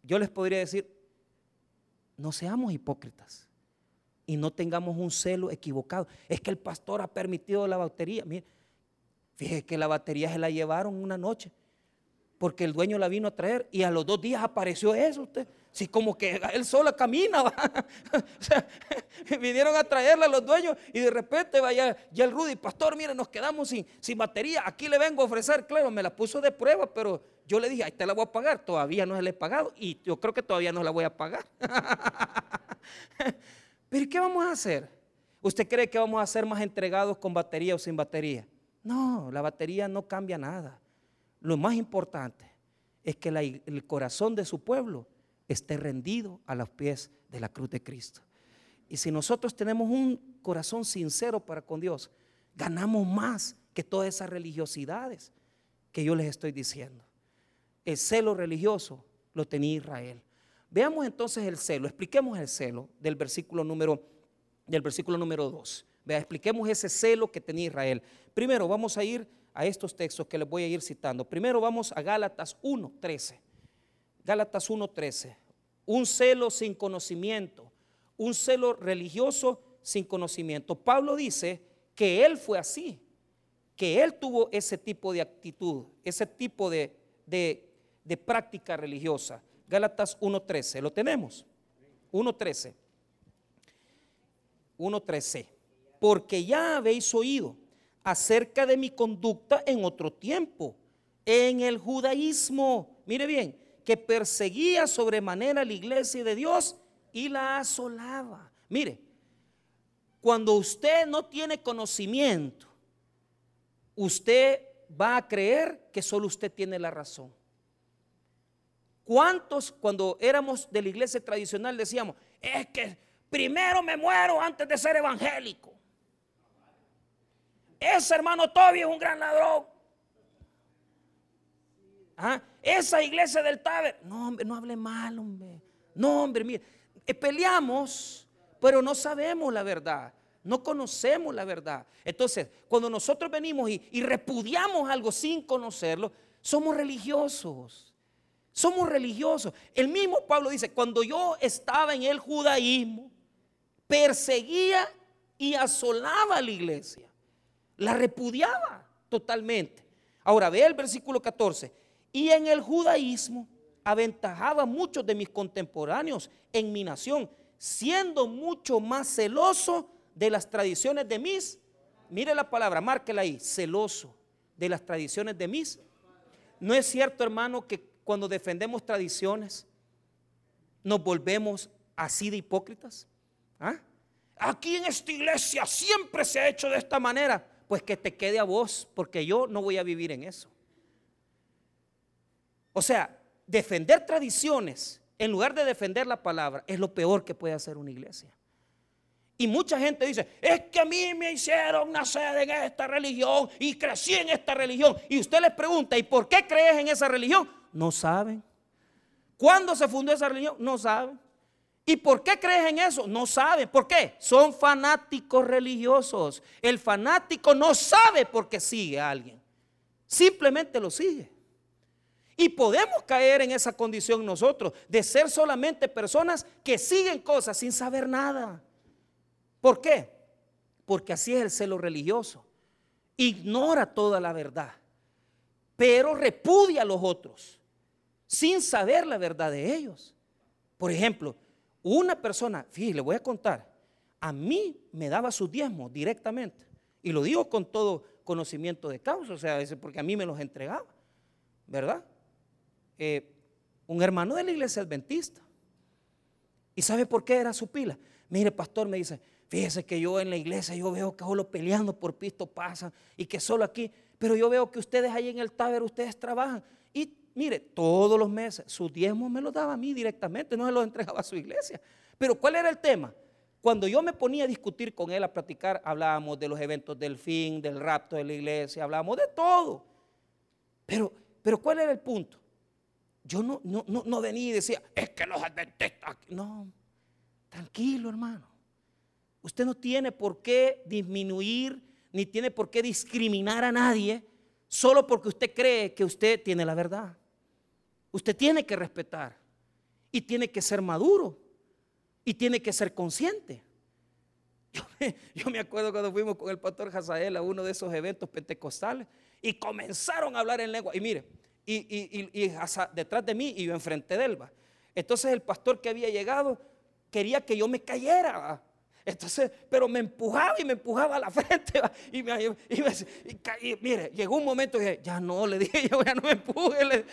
Yo les podría decir, no seamos hipócritas y no tengamos un celo equivocado. Es que el pastor ha permitido la batería. Mire, fíjese que la batería se la llevaron una noche porque el dueño la vino a traer y a los dos días apareció eso usted. Sí, como que él solo camina. vinieron a traerla los dueños y de repente vaya ya el Rudy, pastor, mire, nos quedamos sin, sin batería. Aquí le vengo a ofrecer, claro, me la puso de prueba, pero yo le dije, ahí te la voy a pagar. Todavía no se la he pagado y yo creo que todavía no la voy a pagar. Pero ¿qué vamos a hacer? ¿Usted cree que vamos a ser más entregados con batería o sin batería? No, la batería no cambia nada. Lo más importante es que el corazón de su pueblo esté rendido a los pies de la cruz de Cristo. Y si nosotros tenemos un corazón sincero para con Dios, ganamos más que todas esas religiosidades que yo les estoy diciendo. El celo religioso lo tenía Israel. Veamos entonces el celo, expliquemos el celo del versículo número del versículo número 2. Vea, expliquemos ese celo que tenía Israel. Primero vamos a ir a estos textos que les voy a ir citando. Primero vamos a Gálatas 1:13. Gálatas 1:13. Un celo sin conocimiento, un celo religioso sin conocimiento. Pablo dice que él fue así, que él tuvo ese tipo de actitud, ese tipo de, de práctica religiosa. Gálatas 1.13, ¿lo tenemos? 1.13. 1.13. Porque ya habéis oído acerca de mi conducta en otro tiempo, en el judaísmo. Mire bien, que perseguía sobremanera la iglesia de Dios y la asolaba. Mire, cuando usted no tiene conocimiento, usted va a creer que solo usted tiene la razón. ¿Cuántos cuando éramos de la iglesia tradicional decíamos, es que primero me muero antes de ser evangélico? Ese hermano Toby es un gran ladrón. ¿Ah? Esa iglesia del Taber, no hombre, no hable mal, hombre. No, hombre, mire, eh, peleamos, pero no sabemos la verdad. No conocemos la verdad. Entonces, cuando nosotros venimos y, y repudiamos algo sin conocerlo, somos religiosos. Somos religiosos. El mismo Pablo dice, cuando yo estaba en el judaísmo, perseguía y asolaba a la iglesia. La repudiaba totalmente. Ahora ve el versículo 14. Y en el judaísmo aventajaba a muchos de mis contemporáneos en mi nación, siendo mucho más celoso de las tradiciones de mis. Mire la palabra, márquela ahí, celoso de las tradiciones de mis. No es cierto, hermano, que cuando defendemos tradiciones, nos volvemos así de hipócritas? ¿Ah? Aquí en esta iglesia siempre se ha hecho de esta manera. Pues que te quede a vos, porque yo no voy a vivir en eso. O sea, defender tradiciones en lugar de defender la palabra es lo peor que puede hacer una iglesia. Y mucha gente dice, es que a mí me hicieron nacer en esta religión y crecí en esta religión. Y usted les pregunta, ¿y por qué crees en esa religión? No saben. ¿Cuándo se fundó esa religión? No saben. ¿Y por qué crees en eso? No saben. ¿Por qué? Son fanáticos religiosos. El fanático no sabe por qué sigue a alguien. Simplemente lo sigue. Y podemos caer en esa condición nosotros, de ser solamente personas que siguen cosas sin saber nada. ¿Por qué? Porque así es el celo religioso. Ignora toda la verdad, pero repudia a los otros sin saber la verdad de ellos. Por ejemplo, una persona, fíjese, le voy a contar, a mí me daba su diezmo directamente. Y lo digo con todo conocimiento de causa, o sea, porque a mí me los entregaba, ¿verdad? Eh, un hermano de la iglesia adventista. ¿Y sabe por qué era su pila? Mire, pastor, me dice, fíjese que yo en la iglesia yo veo que solo peleando por pisto pasan y que solo aquí, pero yo veo que ustedes ahí en el taber, ustedes trabajan y Mire, todos los meses su diezmo me lo daba a mí directamente, no se lo entregaba a su iglesia. Pero ¿cuál era el tema? Cuando yo me ponía a discutir con él, a platicar, hablábamos de los eventos del fin, del rapto de la iglesia, hablábamos de todo. Pero, pero ¿cuál era el punto? Yo no, no, no, venía y decía, es que los adventistas. No, tranquilo hermano. Usted no tiene por qué disminuir ni tiene por qué discriminar a nadie solo porque usted cree que usted tiene la verdad. Usted tiene que respetar y tiene que ser maduro y tiene que ser consciente. Yo me, acuerdo cuando fuimos con el pastor Hazael a uno de esos eventos pentecostales y comenzaron a hablar en lengua. Y mire, y, detrás de mí y yo enfrente de él. Entonces el pastor que había llegado quería que yo me cayera. Entonces, pero me empujaba y me empujaba a la frente. Y, me, y, mire, llegó un momento que ya no, le dije, ya no me empuje.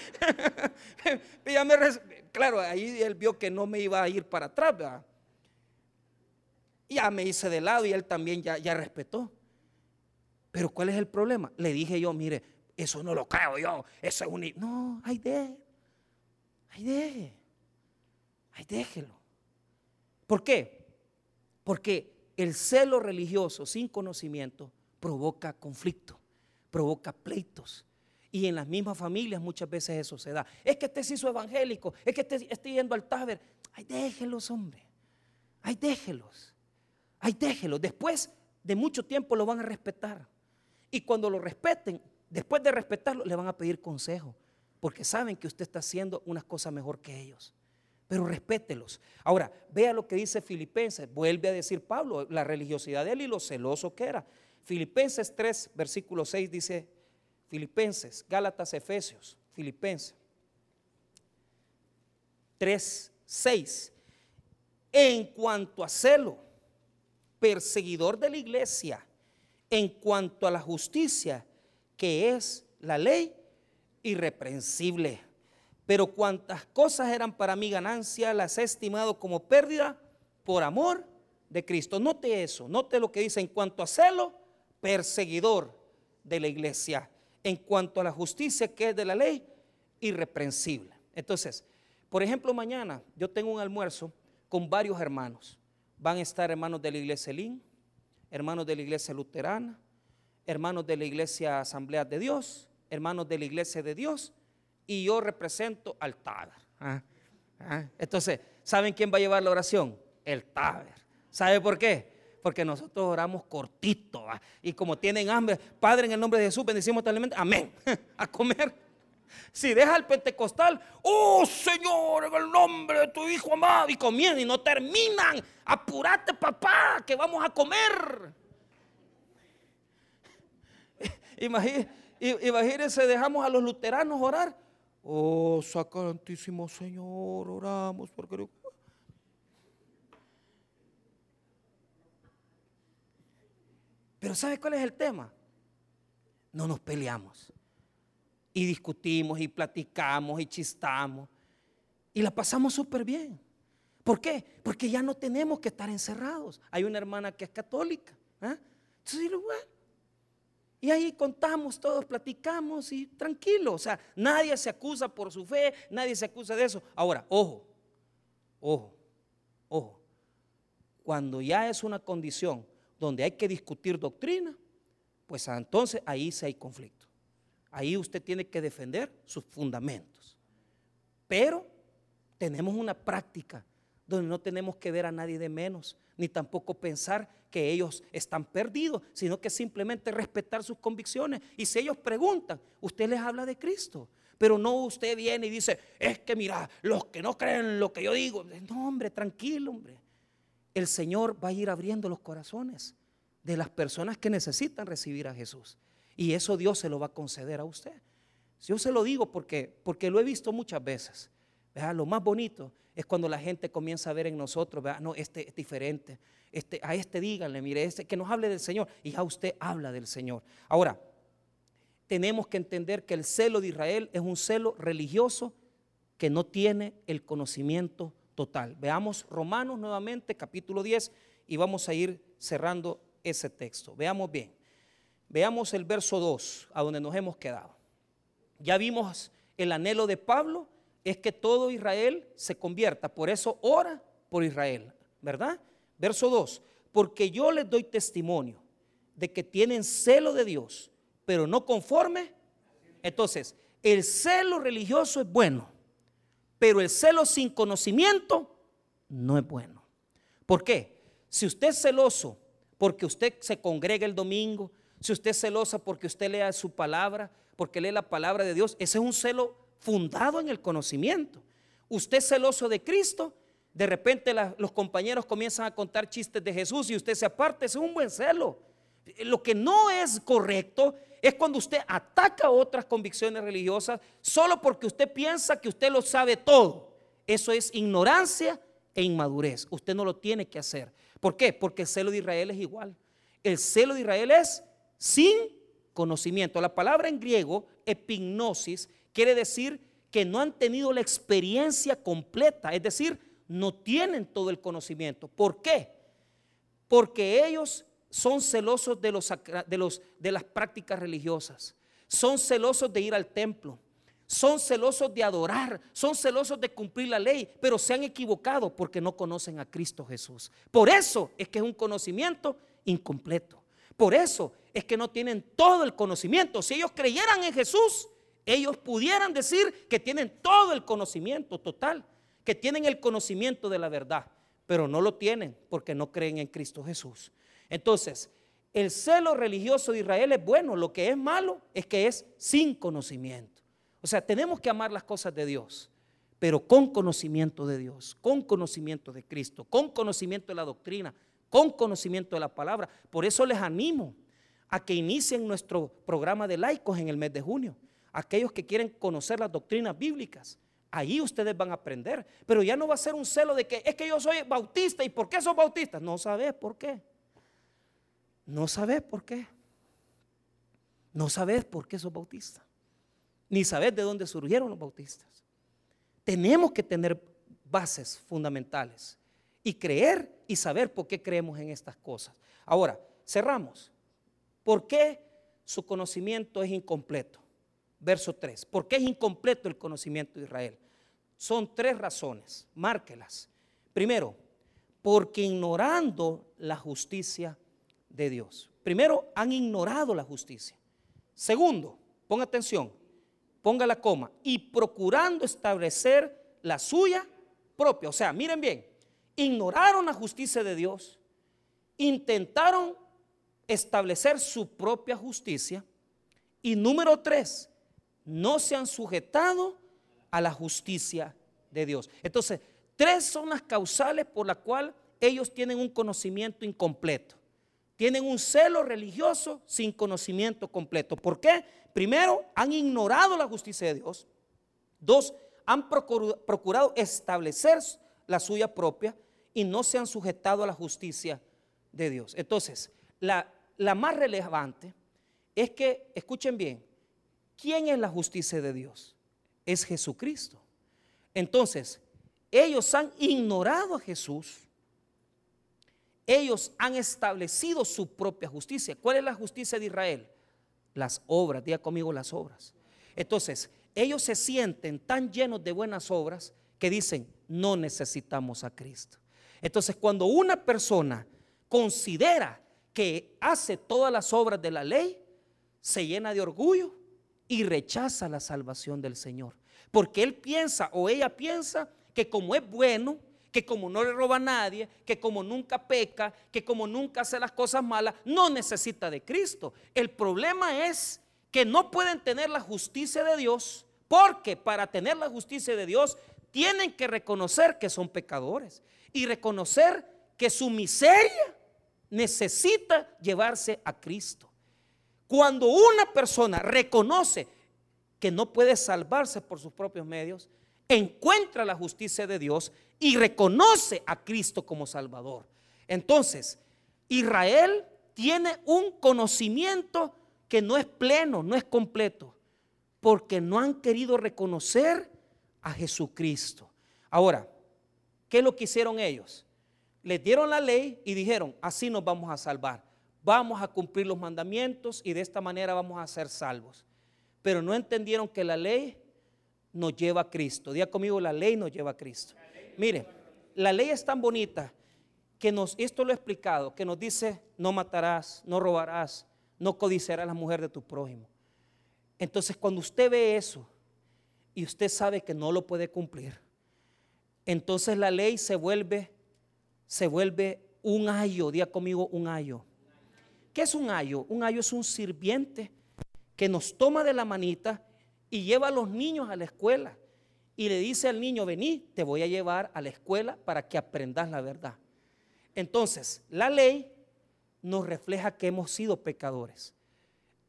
claro, ahí él vio que no me iba a ir para atrás. Ya me hice de lado y él también ya, ya respetó. Pero ¿cuál es el problema? Le dije yo, mire, eso no lo creo yo, eso es un... No, ahí de, ahí deje, ahí déjelo. ¿Por qué? Porque el celo religioso sin conocimiento provoca conflicto, provoca pleitos. Y en las mismas familias muchas veces eso se da. Es que este se hizo evangélico, es que este esté yendo al taber. Ay, déjelos, hombre. Ay, déjelos. Ay, déjelos. Después de mucho tiempo lo van a respetar. Y cuando lo respeten, después de respetarlo, le van a pedir consejo. Porque saben que usted está haciendo unas cosas mejor que ellos. Pero respételos. Ahora, vea lo que dice Filipenses. Vuelve a decir Pablo, la religiosidad de él y lo celoso que era. Filipenses 3, versículo 6 dice, Filipenses, Gálatas, Efesios, Filipenses 3, 6. En cuanto a celo, perseguidor de la iglesia, en cuanto a la justicia, que es la ley irreprensible. Pero cuantas cosas eran para mi ganancia, las he estimado como pérdida por amor de Cristo. Note eso, note lo que dice en cuanto a celo, perseguidor de la iglesia en cuanto a la justicia que es de la ley, irreprensible. Entonces, por ejemplo, mañana yo tengo un almuerzo con varios hermanos. Van a estar hermanos de la iglesia Elín, hermanos de la iglesia luterana, hermanos de la iglesia Asamblea de Dios, hermanos de la iglesia de Dios, y yo represento al Taber. Ah, ah. Entonces, ¿saben quién va a llevar la oración? El Taber. ¿Sabe por qué? porque nosotros oramos cortito. Y como tienen hambre, Padre, en el nombre de Jesús, bendecimos totalmente. Amén. A comer. Si deja el pentecostal, oh Señor, en el nombre de tu Hijo amado, y comienzan y no terminan. Apúrate, papá, que vamos a comer. Imagínense, dejamos a los luteranos orar. Oh, sacrantísimo Señor, oramos porque Pero ¿sabe cuál es el tema? No nos peleamos. Y discutimos y platicamos y chistamos. Y la pasamos súper bien. ¿Por qué? Porque ya no tenemos que estar encerrados. Hay una hermana que es católica. ¿eh? Entonces, y ahí contamos todos, platicamos y tranquilo. O sea, nadie se acusa por su fe, nadie se acusa de eso. Ahora, ojo, ojo, ojo. Cuando ya es una condición donde hay que discutir doctrina, pues entonces ahí sí hay conflicto. Ahí usted tiene que defender sus fundamentos. Pero tenemos una práctica donde no tenemos que ver a nadie de menos, ni tampoco pensar que ellos están perdidos, sino que simplemente respetar sus convicciones. Y si ellos preguntan, usted les habla de Cristo. Pero no usted viene y dice, es que mira, los que no creen lo que yo digo, no hombre, tranquilo hombre el Señor va a ir abriendo los corazones de las personas que necesitan recibir a Jesús. Y eso Dios se lo va a conceder a usted. Yo se lo digo porque, porque lo he visto muchas veces. Lo más bonito es cuando la gente comienza a ver en nosotros, no, este es diferente. Este, a este díganle, mire, este, que nos hable del Señor. Y ya usted habla del Señor. Ahora, tenemos que entender que el celo de Israel es un celo religioso que no tiene el conocimiento total. Veamos Romanos nuevamente, capítulo 10, y vamos a ir cerrando ese texto. Veamos bien. Veamos el verso 2, a donde nos hemos quedado. Ya vimos el anhelo de Pablo, es que todo Israel se convierta. Por eso ora por Israel, ¿verdad? Verso 2, porque yo les doy testimonio de que tienen celo de Dios, pero no conforme. Entonces, el celo religioso es bueno, pero el celo sin conocimiento no es bueno. ¿Por qué? Si usted es celoso porque usted se congrega el domingo, si usted es celosa porque usted lea su palabra, porque lee la palabra de Dios, ese es un celo fundado en el conocimiento. Usted es celoso de Cristo, de repente los compañeros comienzan a contar chistes de Jesús y usted se aparta, ese es un buen celo. Lo que no es correcto es cuando usted ataca otras convicciones religiosas solo porque usted piensa que usted lo sabe todo. Eso es ignorancia e inmadurez. Usted no lo tiene que hacer. ¿Por qué? Porque el celo de Israel es igual. El celo de Israel es sin conocimiento. La palabra en griego, epignosis, quiere decir que no han tenido la experiencia completa, es decir, no tienen todo el conocimiento. ¿Por qué? Porque ellos son celosos de, los, de, de las prácticas religiosas, son celosos de ir al templo, son celosos de adorar, son celosos de cumplir la ley, pero se han equivocado porque no conocen a Cristo Jesús. Por eso es que es un conocimiento incompleto. Por eso es que no tienen todo el conocimiento. Si ellos creyeran en Jesús, ellos pudieran decir que tienen todo el conocimiento total, que tienen el conocimiento de la verdad, pero no lo tienen porque no creen en Cristo Jesús. Entonces, el celo religioso de Israel es bueno, lo que es malo es que es sin conocimiento. O sea, tenemos que amar las cosas de Dios, pero con conocimiento de Dios, con conocimiento de Cristo, con conocimiento de la doctrina, con conocimiento de la palabra. Por eso les animo a que inicien nuestro programa de laicos en el mes de junio. Aquellos que quieren conocer las doctrinas bíblicas, ahí ustedes van a aprender. Pero ya no va a ser un celo de que es que yo soy bautista y ¿por qué sos bautista? No sabes por qué. No sabes por qué. No sabes por qué sos bautista. Ni sabes de dónde surgieron los bautistas. Tenemos que tener bases fundamentales y creer y saber por qué creemos en estas cosas. Ahora, cerramos. ¿Por qué su conocimiento es incompleto? Verso 3. ¿Por qué es incompleto el conocimiento de Israel? Son tres razones. Márquelas. Primero, porque ignorando la justicia de Dios. Primero, han ignorado la justicia. Segundo, ponga atención, ponga la coma, y procurando establecer la suya propia. O sea, miren bien, ignoraron la justicia de Dios, intentaron establecer su propia justicia y número tres, no se han sujetado a la justicia de Dios. Entonces, tres son las causales por las cuales ellos tienen un conocimiento incompleto. Tienen un celo religioso sin conocimiento completo. ¿Por qué? Primero, han ignorado la justicia de Dios. Dos, han procurado establecer la suya propia y no se han sujetado a la justicia de Dios. Entonces, la, la más relevante es que, escuchen bien, ¿quién es la justicia de Dios? Es Jesucristo. Entonces, ellos han ignorado a Jesús. Ellos han establecido su propia justicia. ¿Cuál es la justicia de Israel? Las obras, diga conmigo las obras. Entonces, ellos se sienten tan llenos de buenas obras que dicen, no necesitamos a Cristo. Entonces, cuando una persona considera que hace todas las obras de la ley, se llena de orgullo y rechaza la salvación del Señor. Porque él piensa o ella piensa que como es bueno, que como no le roba a nadie, que como nunca peca, que como nunca hace las cosas malas, no necesita de Cristo. El problema es que no pueden tener la justicia de Dios, porque para tener la justicia de Dios tienen que reconocer que son pecadores y reconocer que su miseria necesita llevarse a Cristo. Cuando una persona reconoce que no puede salvarse por sus propios medios, encuentra la justicia de Dios y reconoce a Cristo como Salvador. Entonces, Israel tiene un conocimiento que no es pleno, no es completo, porque no han querido reconocer a Jesucristo. Ahora, ¿qué es lo que hicieron ellos? Les dieron la ley y dijeron, así nos vamos a salvar. Vamos a cumplir los mandamientos y de esta manera vamos a ser salvos. Pero no entendieron que la ley nos lleva a Cristo. Diga conmigo, la ley nos lleva a Cristo. Mire, la ley es tan bonita que nos, esto lo he explicado, que nos dice, no matarás, no robarás, no codiciarás a la mujer de tu prójimo. Entonces, cuando usted ve eso y usted sabe que no lo puede cumplir, entonces la ley se vuelve, se vuelve un ayo, diga conmigo un ayo. ¿Qué es un ayo? Un ayo es un sirviente que nos toma de la manita y lleva a los niños a la escuela y le dice al niño, vení, te voy a llevar a la escuela para que aprendas la verdad. Entonces, la ley nos refleja que hemos sido pecadores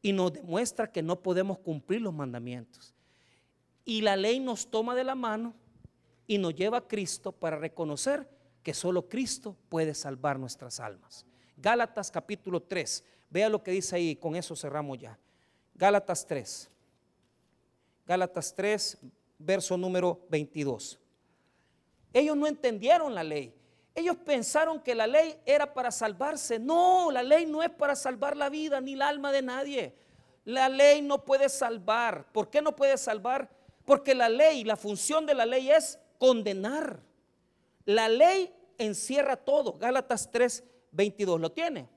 y nos demuestra que no podemos cumplir los mandamientos. Y la ley nos toma de la mano y nos lleva a Cristo para reconocer que solo Cristo puede salvar nuestras almas. Gálatas capítulo 3, vea lo que dice ahí, con eso cerramos ya. Gálatas 3, Gálatas 3, verso número 22. Ellos no entendieron la ley. Ellos pensaron que la ley era para salvarse. No, la ley no es para salvar la vida ni el alma de nadie. La ley no puede salvar. ¿Por qué no puede salvar? Porque la ley, la función de la ley es condenar. La ley encierra todo. Gálatas 3, 22. ¿Lo tiene?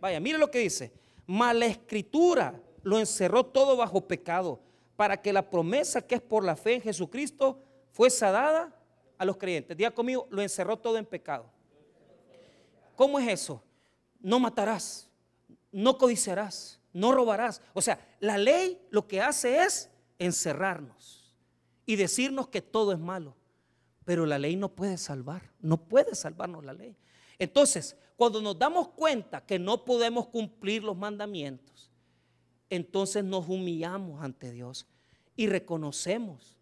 Vaya, mire lo que dice. Mala escritura lo encerró todo bajo pecado, para que la promesa que es por la fe en Jesucristo fuese dada a los creyentes. Diga conmigo, lo encerró todo en pecado. ¿Cómo es eso? No matarás, no codiciarás, no robarás. O sea, la ley lo que hace es encerrarnos y decirnos que todo es malo. Pero la ley no puede salvar, no puede salvarnos la ley. Entonces, cuando nos damos cuenta que no podemos cumplir los mandamientos, entonces nos humillamos ante Dios y reconocemos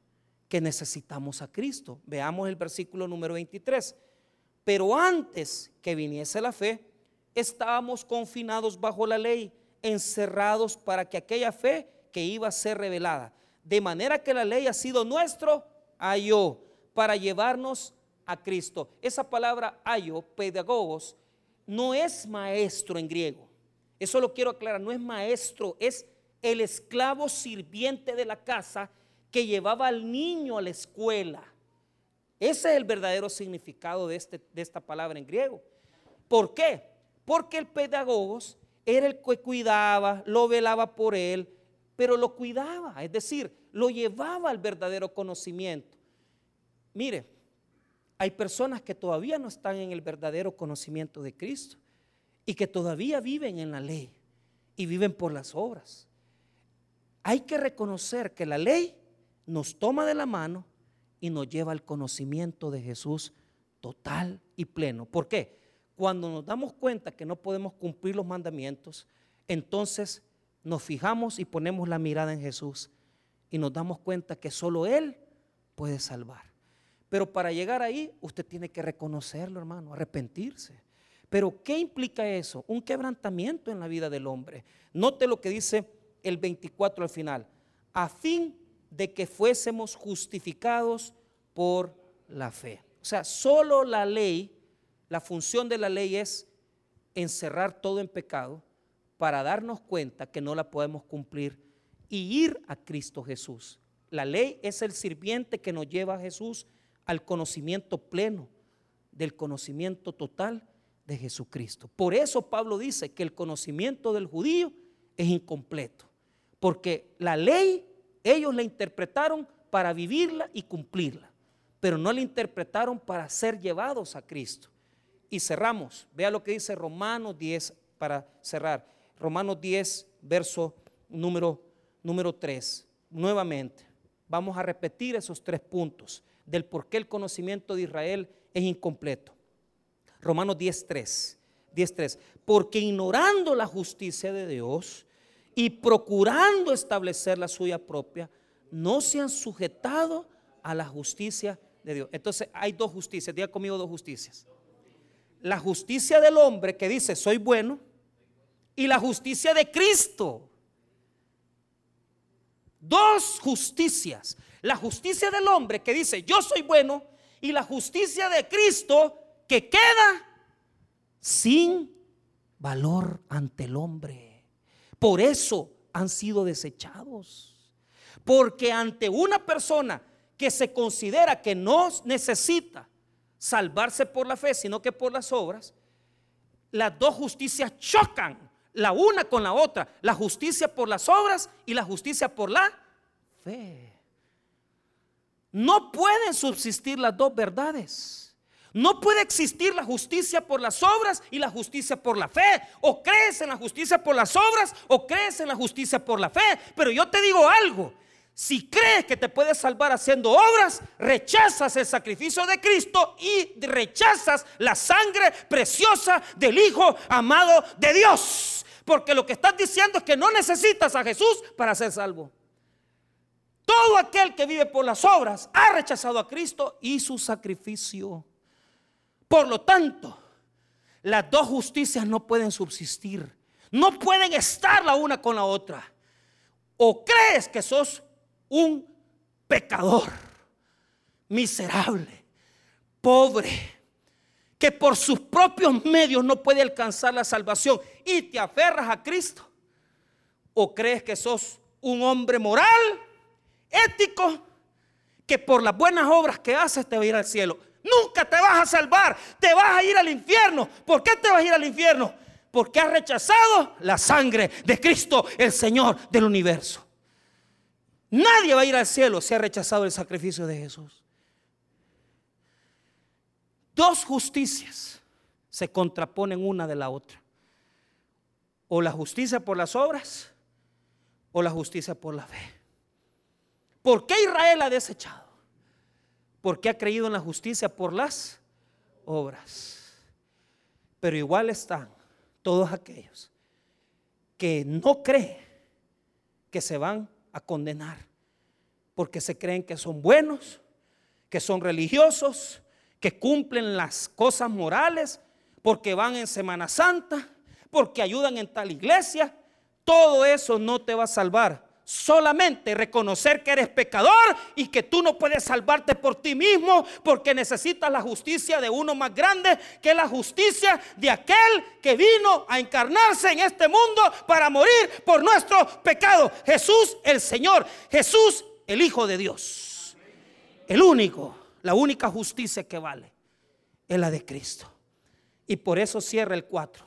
que necesitamos a Cristo. Veamos el versículo número 23. Pero antes que viniese la fe, estábamos confinados bajo la ley, encerrados para que aquella fe que iba a ser revelada. De manera que la ley ha sido nuestro ayo para llevarnos a Cristo. Esa palabra ayo, pedagogos, no es maestro en griego. Eso lo quiero aclarar, no es maestro, es el esclavo sirviente de la casa que llevaba al niño a la escuela. Ese es el verdadero significado de, este, de esta palabra en griego. ¿Por qué? Porque el pedagogos era el que cuidaba, lo velaba por él, pero lo cuidaba, es decir, lo llevaba al verdadero conocimiento. Mire, hay personas que todavía no están en el verdadero conocimiento de Cristo y que todavía viven en la ley y viven por las obras. Hay que reconocer que la ley nos toma de la mano y nos lleva al conocimiento de Jesús total y pleno. ¿Por qué? Cuando nos damos cuenta que no podemos cumplir los mandamientos, entonces nos fijamos y ponemos la mirada en Jesús y nos damos cuenta que solo Él puede salvar. Pero para llegar ahí, usted tiene que reconocerlo, hermano, arrepentirse. Pero ¿qué implica eso? Un quebrantamiento en la vida del hombre. Note lo que dice el 24 al final. A fin de que fuésemos justificados por la fe. O sea, solo la ley, la función de la ley es encerrar todo en pecado para darnos cuenta que no la podemos cumplir y ir a Cristo Jesús. La ley es el sirviente que nos lleva a Jesús al conocimiento pleno, del conocimiento total de Jesucristo. Por eso Pablo dice que el conocimiento del judío es incompleto, porque la ley ellos la interpretaron para vivirla y cumplirla, pero no la interpretaron para ser llevados a Cristo. Y cerramos, vea lo que dice Romanos 10 para cerrar. Romanos 10, verso número, número 3. Nuevamente, vamos a repetir esos tres puntos del por qué el conocimiento de Israel es incompleto. Romanos 10.3. 10.3. Porque ignorando la justicia de Dios y procurando establecer la suya propia, no se han sujetado a la justicia de Dios. Entonces hay dos justicias, diga conmigo dos justicias. La justicia del hombre que dice soy bueno y la justicia de Cristo. Dos justicias la justicia del hombre que dice yo soy bueno y la justicia de Cristo que queda sin valor ante el hombre. Por eso han sido desechados. Porque ante una persona que se considera que no necesita salvarse por la fe, sino que por las obras, las dos justicias chocan, la una con la otra, la justicia por las obras y la justicia por la fe. No pueden subsistir las dos verdades. No puede existir la justicia por las obras y la justicia por la fe. O crees en la justicia por las obras o crees en la justicia por la fe. Pero yo te digo algo. Si crees que te puedes salvar haciendo obras, rechazas el sacrificio de Cristo y rechazas la sangre preciosa del Hijo amado de Dios. Porque lo que estás diciendo es que no necesitas a Jesús para ser salvo. Todo aquel que vive por las obras ha rechazado a Cristo y su sacrificio. Por lo tanto, las dos justicias no pueden subsistir. No pueden estar la una con la otra. O crees que sos un pecador, miserable, pobre, que por sus propios medios no puede alcanzar la salvación y te aferras a Cristo. O crees que sos un hombre moral ético que por las buenas obras que haces te va a ir al cielo. Nunca te vas a salvar, te vas a ir al infierno. ¿Por qué te vas a ir al infierno? porque has rechazado la sangre de Cristo, el Señor del universo. Nadie va a ir al cielo si ha rechazado el sacrificio de Jesús. Dos justicias se contraponen una de la otra. O la justicia por las obras o la justicia por la fe. ¿Por qué Israel ha desechado? Porque ha creído en la justicia por las obras. Pero igual están todos aquellos que no creen que se van a condenar porque se creen que son buenos, que son religiosos, que cumplen las cosas morales, porque van en Semana Santa, porque ayudan en tal iglesia. Todo eso no te va a salvar. Solamente reconocer que eres pecador y que tú no puedes salvarte por ti mismo porque necesitas la justicia de uno más grande que la justicia de aquel que vino a encarnarse en este mundo para morir por nuestros pecados. Jesús el Señor, Jesús el Hijo de Dios. El único la única justicia que vale es la de Cristo. Y por eso cierra el 4,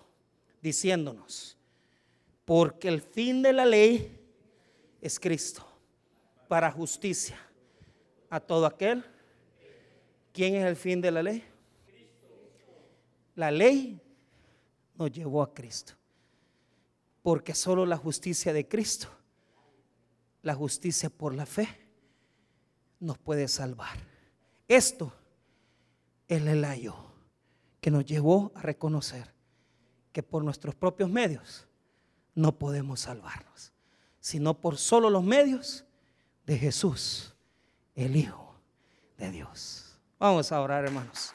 diciéndonos, porque el fin de la ley es Cristo, para justicia a todo aquel. ¿Quién es el fin de la ley? La ley nos llevó a Cristo, porque solo la justicia de Cristo, la justicia por la fe, nos puede salvar. Esto es el ayo que nos llevó a reconocer que por nuestros propios medios no podemos salvarnos, sino por solo los medios de Jesús, el Hijo de Dios. Vamos a orar, hermanos.